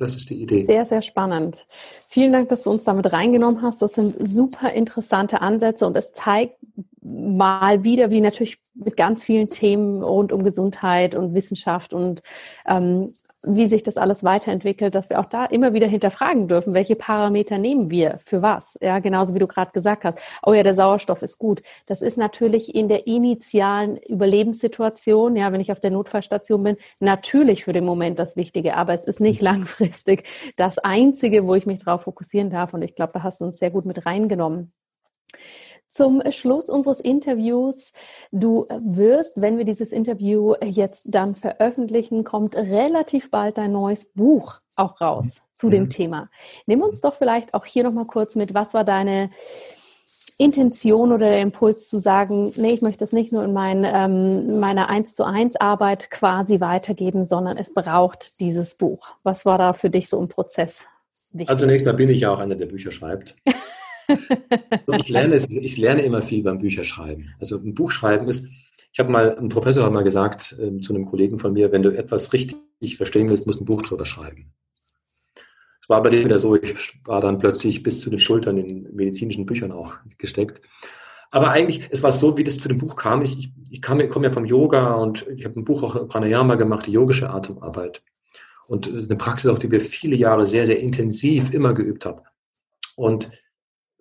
Das ist die Idee. Sehr, sehr spannend. Vielen Dank, dass du uns damit reingenommen hast. Das sind super interessante Ansätze und es zeigt mal wieder, wie natürlich mit ganz vielen Themen rund um Gesundheit und Wissenschaft und ähm, wie sich das alles weiterentwickelt, dass wir auch da immer wieder hinterfragen dürfen, welche Parameter nehmen wir für was. Ja, genauso wie du gerade gesagt hast. Oh ja, der Sauerstoff ist gut. Das ist natürlich in der initialen Überlebenssituation, ja, wenn ich auf der Notfallstation bin, natürlich für den Moment das Wichtige, aber es ist nicht langfristig das Einzige, wo ich mich darauf fokussieren darf. Und ich glaube, da hast du uns sehr gut mit reingenommen zum Schluss unseres Interviews. Du wirst, wenn wir dieses Interview jetzt dann veröffentlichen, kommt relativ bald dein neues Buch auch raus zu dem mhm. Thema. Nimm uns doch vielleicht auch hier nochmal kurz mit, was war deine Intention oder der Impuls zu sagen, nee, ich möchte das nicht nur in mein, ähm, meiner 1 zu 1 Arbeit quasi weitergeben, sondern es braucht dieses Buch. Was war da für dich so im Prozess wichtig? Also zunächst mal bin ich ja auch einer, der Bücher schreibt. ich, lerne, ich lerne immer viel beim Bücherschreiben. Also ein Buch schreiben ist, ich habe mal, ein Professor hat mal gesagt äh, zu einem Kollegen von mir, wenn du etwas richtig verstehen willst, musst du ein Buch drüber schreiben. Es war bei dem wieder so, ich war dann plötzlich bis zu den Schultern in medizinischen Büchern auch gesteckt. Aber eigentlich, es war so, wie das zu dem Buch kam. Ich, ich, ich komme ja vom Yoga und ich habe ein Buch auch Pranayama gemacht, die yogische Atemarbeit. Und äh, eine Praxis auch, die wir viele Jahre sehr, sehr intensiv immer geübt haben. Und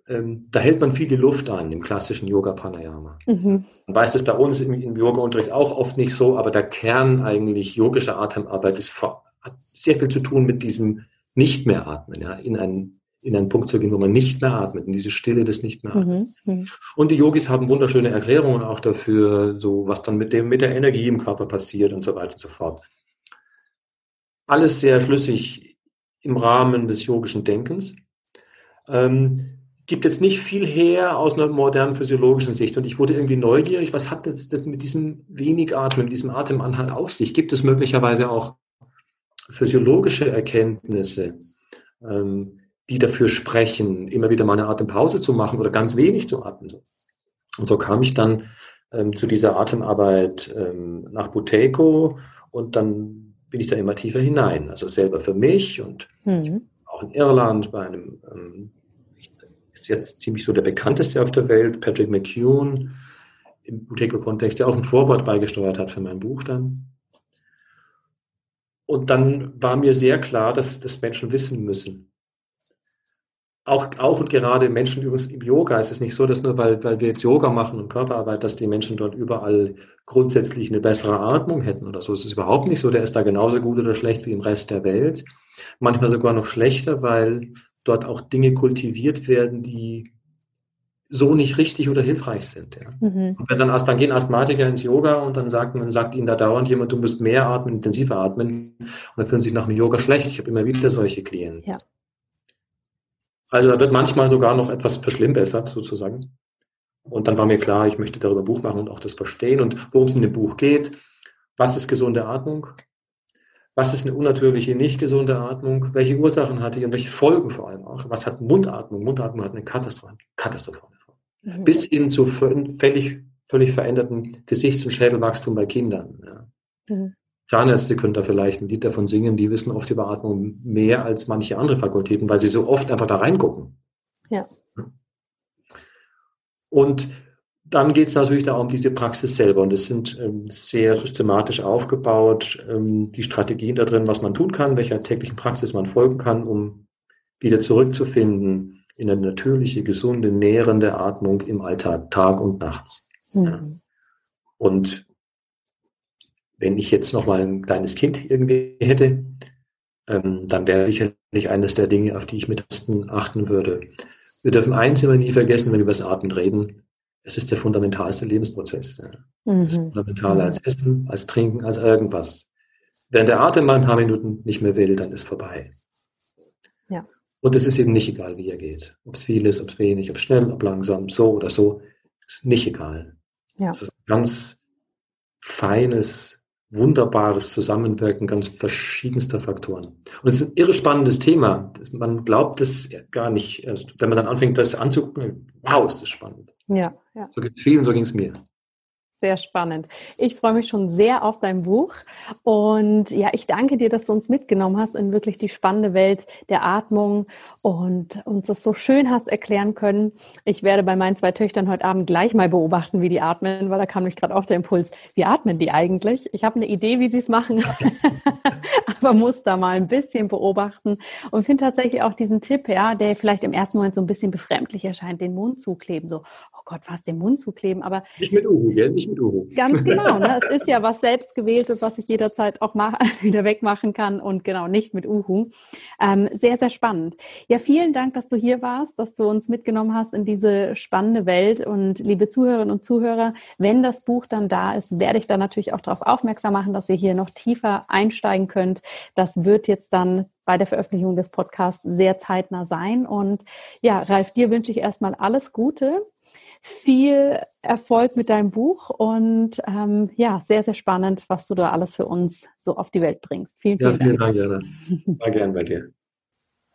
ähm, da hält man viel die Luft an im klassischen Yoga Pranayama. Mhm. Man weiß das bei uns im, im Yoga-Unterricht auch oft nicht so, aber der Kern eigentlich yogischer Atemarbeit ist, hat sehr viel zu tun mit diesem Nicht mehr atmen, ja, in einen, in einen Punkt zu gehen, wo man nicht mehr atmet, in diese Stille des Nicht mehr atmen. Mhm. Und die Yogis haben wunderschöne Erklärungen auch dafür, so was dann mit dem, mit der Energie im Körper passiert und so weiter und so fort. Alles sehr schlüssig im Rahmen des yogischen Denkens. Ähm, gibt jetzt nicht viel her aus einer modernen physiologischen Sicht. Und ich wurde irgendwie neugierig, was hat das, mit diesem wenig Atmen, mit diesem Atemanhalt auf sich? Gibt es möglicherweise auch physiologische Erkenntnisse, ähm, die dafür sprechen, immer wieder mal eine Atempause zu machen oder ganz wenig zu atmen? Und so kam ich dann ähm, zu dieser Atemarbeit ähm, nach Buteco und dann bin ich da immer tiefer hinein. Also selber für mich und mhm. auch in Irland bei einem ähm, ist jetzt ziemlich so der bekannteste auf der Welt, Patrick McCune, im Buteco-Kontext, der auch ein Vorwort beigesteuert hat für mein Buch dann. Und dann war mir sehr klar, dass das Menschen wissen müssen. Auch, auch und gerade Menschen übrigens im Yoga ist es nicht so, dass nur weil, weil wir jetzt Yoga machen und Körperarbeit, dass die Menschen dort überall grundsätzlich eine bessere Atmung hätten oder so. Es ist überhaupt nicht so. Der ist da genauso gut oder schlecht wie im Rest der Welt. Manchmal sogar noch schlechter, weil dort auch Dinge kultiviert werden, die so nicht richtig oder hilfreich sind. Ja. Mhm. Und wenn dann, dann gehen Asthmatiker ins Yoga und dann sagt man, sagt ihnen da dauernd jemand, du musst mehr atmen, intensiver atmen und dann fühlen sie sich nach dem Yoga schlecht. Ich habe immer wieder solche Klienten. Ja. Also da wird manchmal sogar noch etwas verschlimmbessert sozusagen. Und dann war mir klar, ich möchte darüber Buch machen und auch das verstehen und worum es in dem Buch geht. Was ist gesunde Atmung? Was ist eine unnatürliche, nicht gesunde Atmung? Welche Ursachen hat die und welche Folgen vor allem auch? Was hat Mundatmung? Mundatmung hat eine katastrophale, katastrophale Folge. Mhm. Bis hin zu völlig, völlig veränderten Gesichts- und Schädelwachstum bei Kindern. Ja. Mhm. Zahnärzte können da vielleicht ein Lied davon singen, die wissen oft über Atmung mehr als manche andere Fakultäten, weil sie so oft einfach da reingucken. Ja. Und dann geht es natürlich da um diese Praxis selber und es sind ähm, sehr systematisch aufgebaut, ähm, die Strategien da drin, was man tun kann, welcher täglichen Praxis man folgen kann, um wieder zurückzufinden in eine natürliche, gesunde, nährende Atmung im Alltag, Tag und nachts. Mhm. Ja. Und wenn ich jetzt noch mal ein kleines Kind irgendwie hätte, ähm, dann wäre sicherlich eines der Dinge, auf die ich mit achten würde. Wir dürfen eins immer nie vergessen, wenn wir über das Atmen reden. Es ist der fundamentalste Lebensprozess. Ja. Mhm. Es ist fundamentaler als Essen, als Trinken, als irgendwas. Wenn der Atem mal ein paar Minuten nicht mehr will, dann ist vorbei. Ja. Und es ist eben nicht egal, wie er geht. Ob es viel ist, ob es wenig, ob es schnell, ob langsam, so oder so, ist nicht egal. Ja. Es ist ein ganz feines, wunderbares Zusammenwirken ganz verschiedenster Faktoren. Und es ist ein irre spannendes Thema. Man glaubt es gar nicht erst. Wenn man dann anfängt, das anzugucken, wow, ist das spannend. Ja, ja. So geht es vielen, so ging es mir. Sehr spannend. Ich freue mich schon sehr auf dein Buch. Und ja, ich danke dir, dass du uns mitgenommen hast in wirklich die spannende Welt der Atmung und uns das so schön hast erklären können. Ich werde bei meinen zwei Töchtern heute Abend gleich mal beobachten, wie die atmen, weil da kam mich gerade auch der Impuls, wie atmen die eigentlich? Ich habe eine Idee, wie sie es machen, aber muss da mal ein bisschen beobachten und finde tatsächlich auch diesen Tipp, ja, der vielleicht im ersten Moment so ein bisschen befremdlich erscheint, den Mund zukleben, so, Gott, was, den Mund zukleben, aber... Nicht mit Uhu, gell? Nicht mit Uhu. Ganz genau, ne? es ist ja was selbstgewähltes, was ich jederzeit auch mach, wieder wegmachen kann und genau, nicht mit Uhu. Ähm, sehr, sehr spannend. Ja, vielen Dank, dass du hier warst, dass du uns mitgenommen hast in diese spannende Welt. Und liebe Zuhörerinnen und Zuhörer, wenn das Buch dann da ist, werde ich da natürlich auch darauf aufmerksam machen, dass ihr hier noch tiefer einsteigen könnt. Das wird jetzt dann bei der Veröffentlichung des Podcasts sehr zeitnah sein. Und ja, Ralf, dir wünsche ich erstmal alles Gute viel Erfolg mit deinem Buch und ähm, ja, sehr, sehr spannend, was du da alles für uns so auf die Welt bringst. Vielen, vielen, ja, vielen Dank. Dank, Jana. War gern bei dir.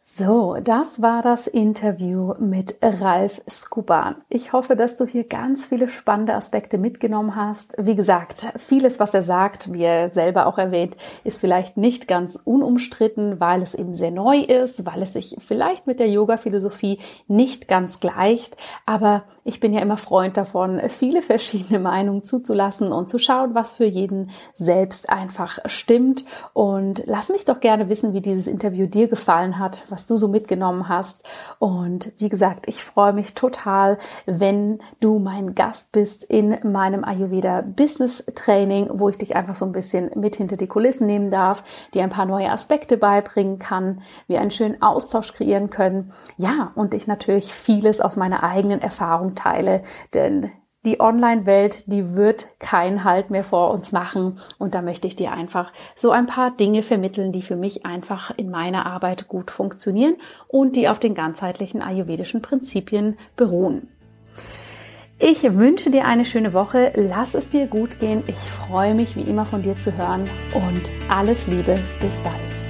So, das war das Interview mit Ralf Skuban. Ich hoffe, dass du hier ganz viele spannende Aspekte mitgenommen hast. Wie gesagt, vieles, was er sagt, wie er selber auch erwähnt, ist vielleicht nicht ganz unumstritten, weil es eben sehr neu ist, weil es sich vielleicht mit der Yoga-Philosophie nicht ganz gleicht. Aber ich bin ja immer Freund davon, viele verschiedene Meinungen zuzulassen und zu schauen, was für jeden selbst einfach stimmt. Und lass mich doch gerne wissen, wie dieses Interview dir gefallen hat, was du so mitgenommen hast. Und wie gesagt, ich freue mich total, wenn du mein Gast bist in meinem Ayurveda Business Training, wo ich dich einfach so ein bisschen mit hinter die Kulissen nehmen darf, dir ein paar neue Aspekte beibringen kann, wir einen schönen Austausch kreieren können. Ja, und ich natürlich vieles aus meiner eigenen Erfahrung teile, denn die Online-Welt, die wird keinen Halt mehr vor uns machen. Und da möchte ich dir einfach so ein paar Dinge vermitteln, die für mich einfach in meiner Arbeit gut funktionieren und die auf den ganzheitlichen ayurvedischen Prinzipien beruhen. Ich wünsche dir eine schöne Woche. Lass es dir gut gehen. Ich freue mich wie immer von dir zu hören und alles Liebe. Bis bald.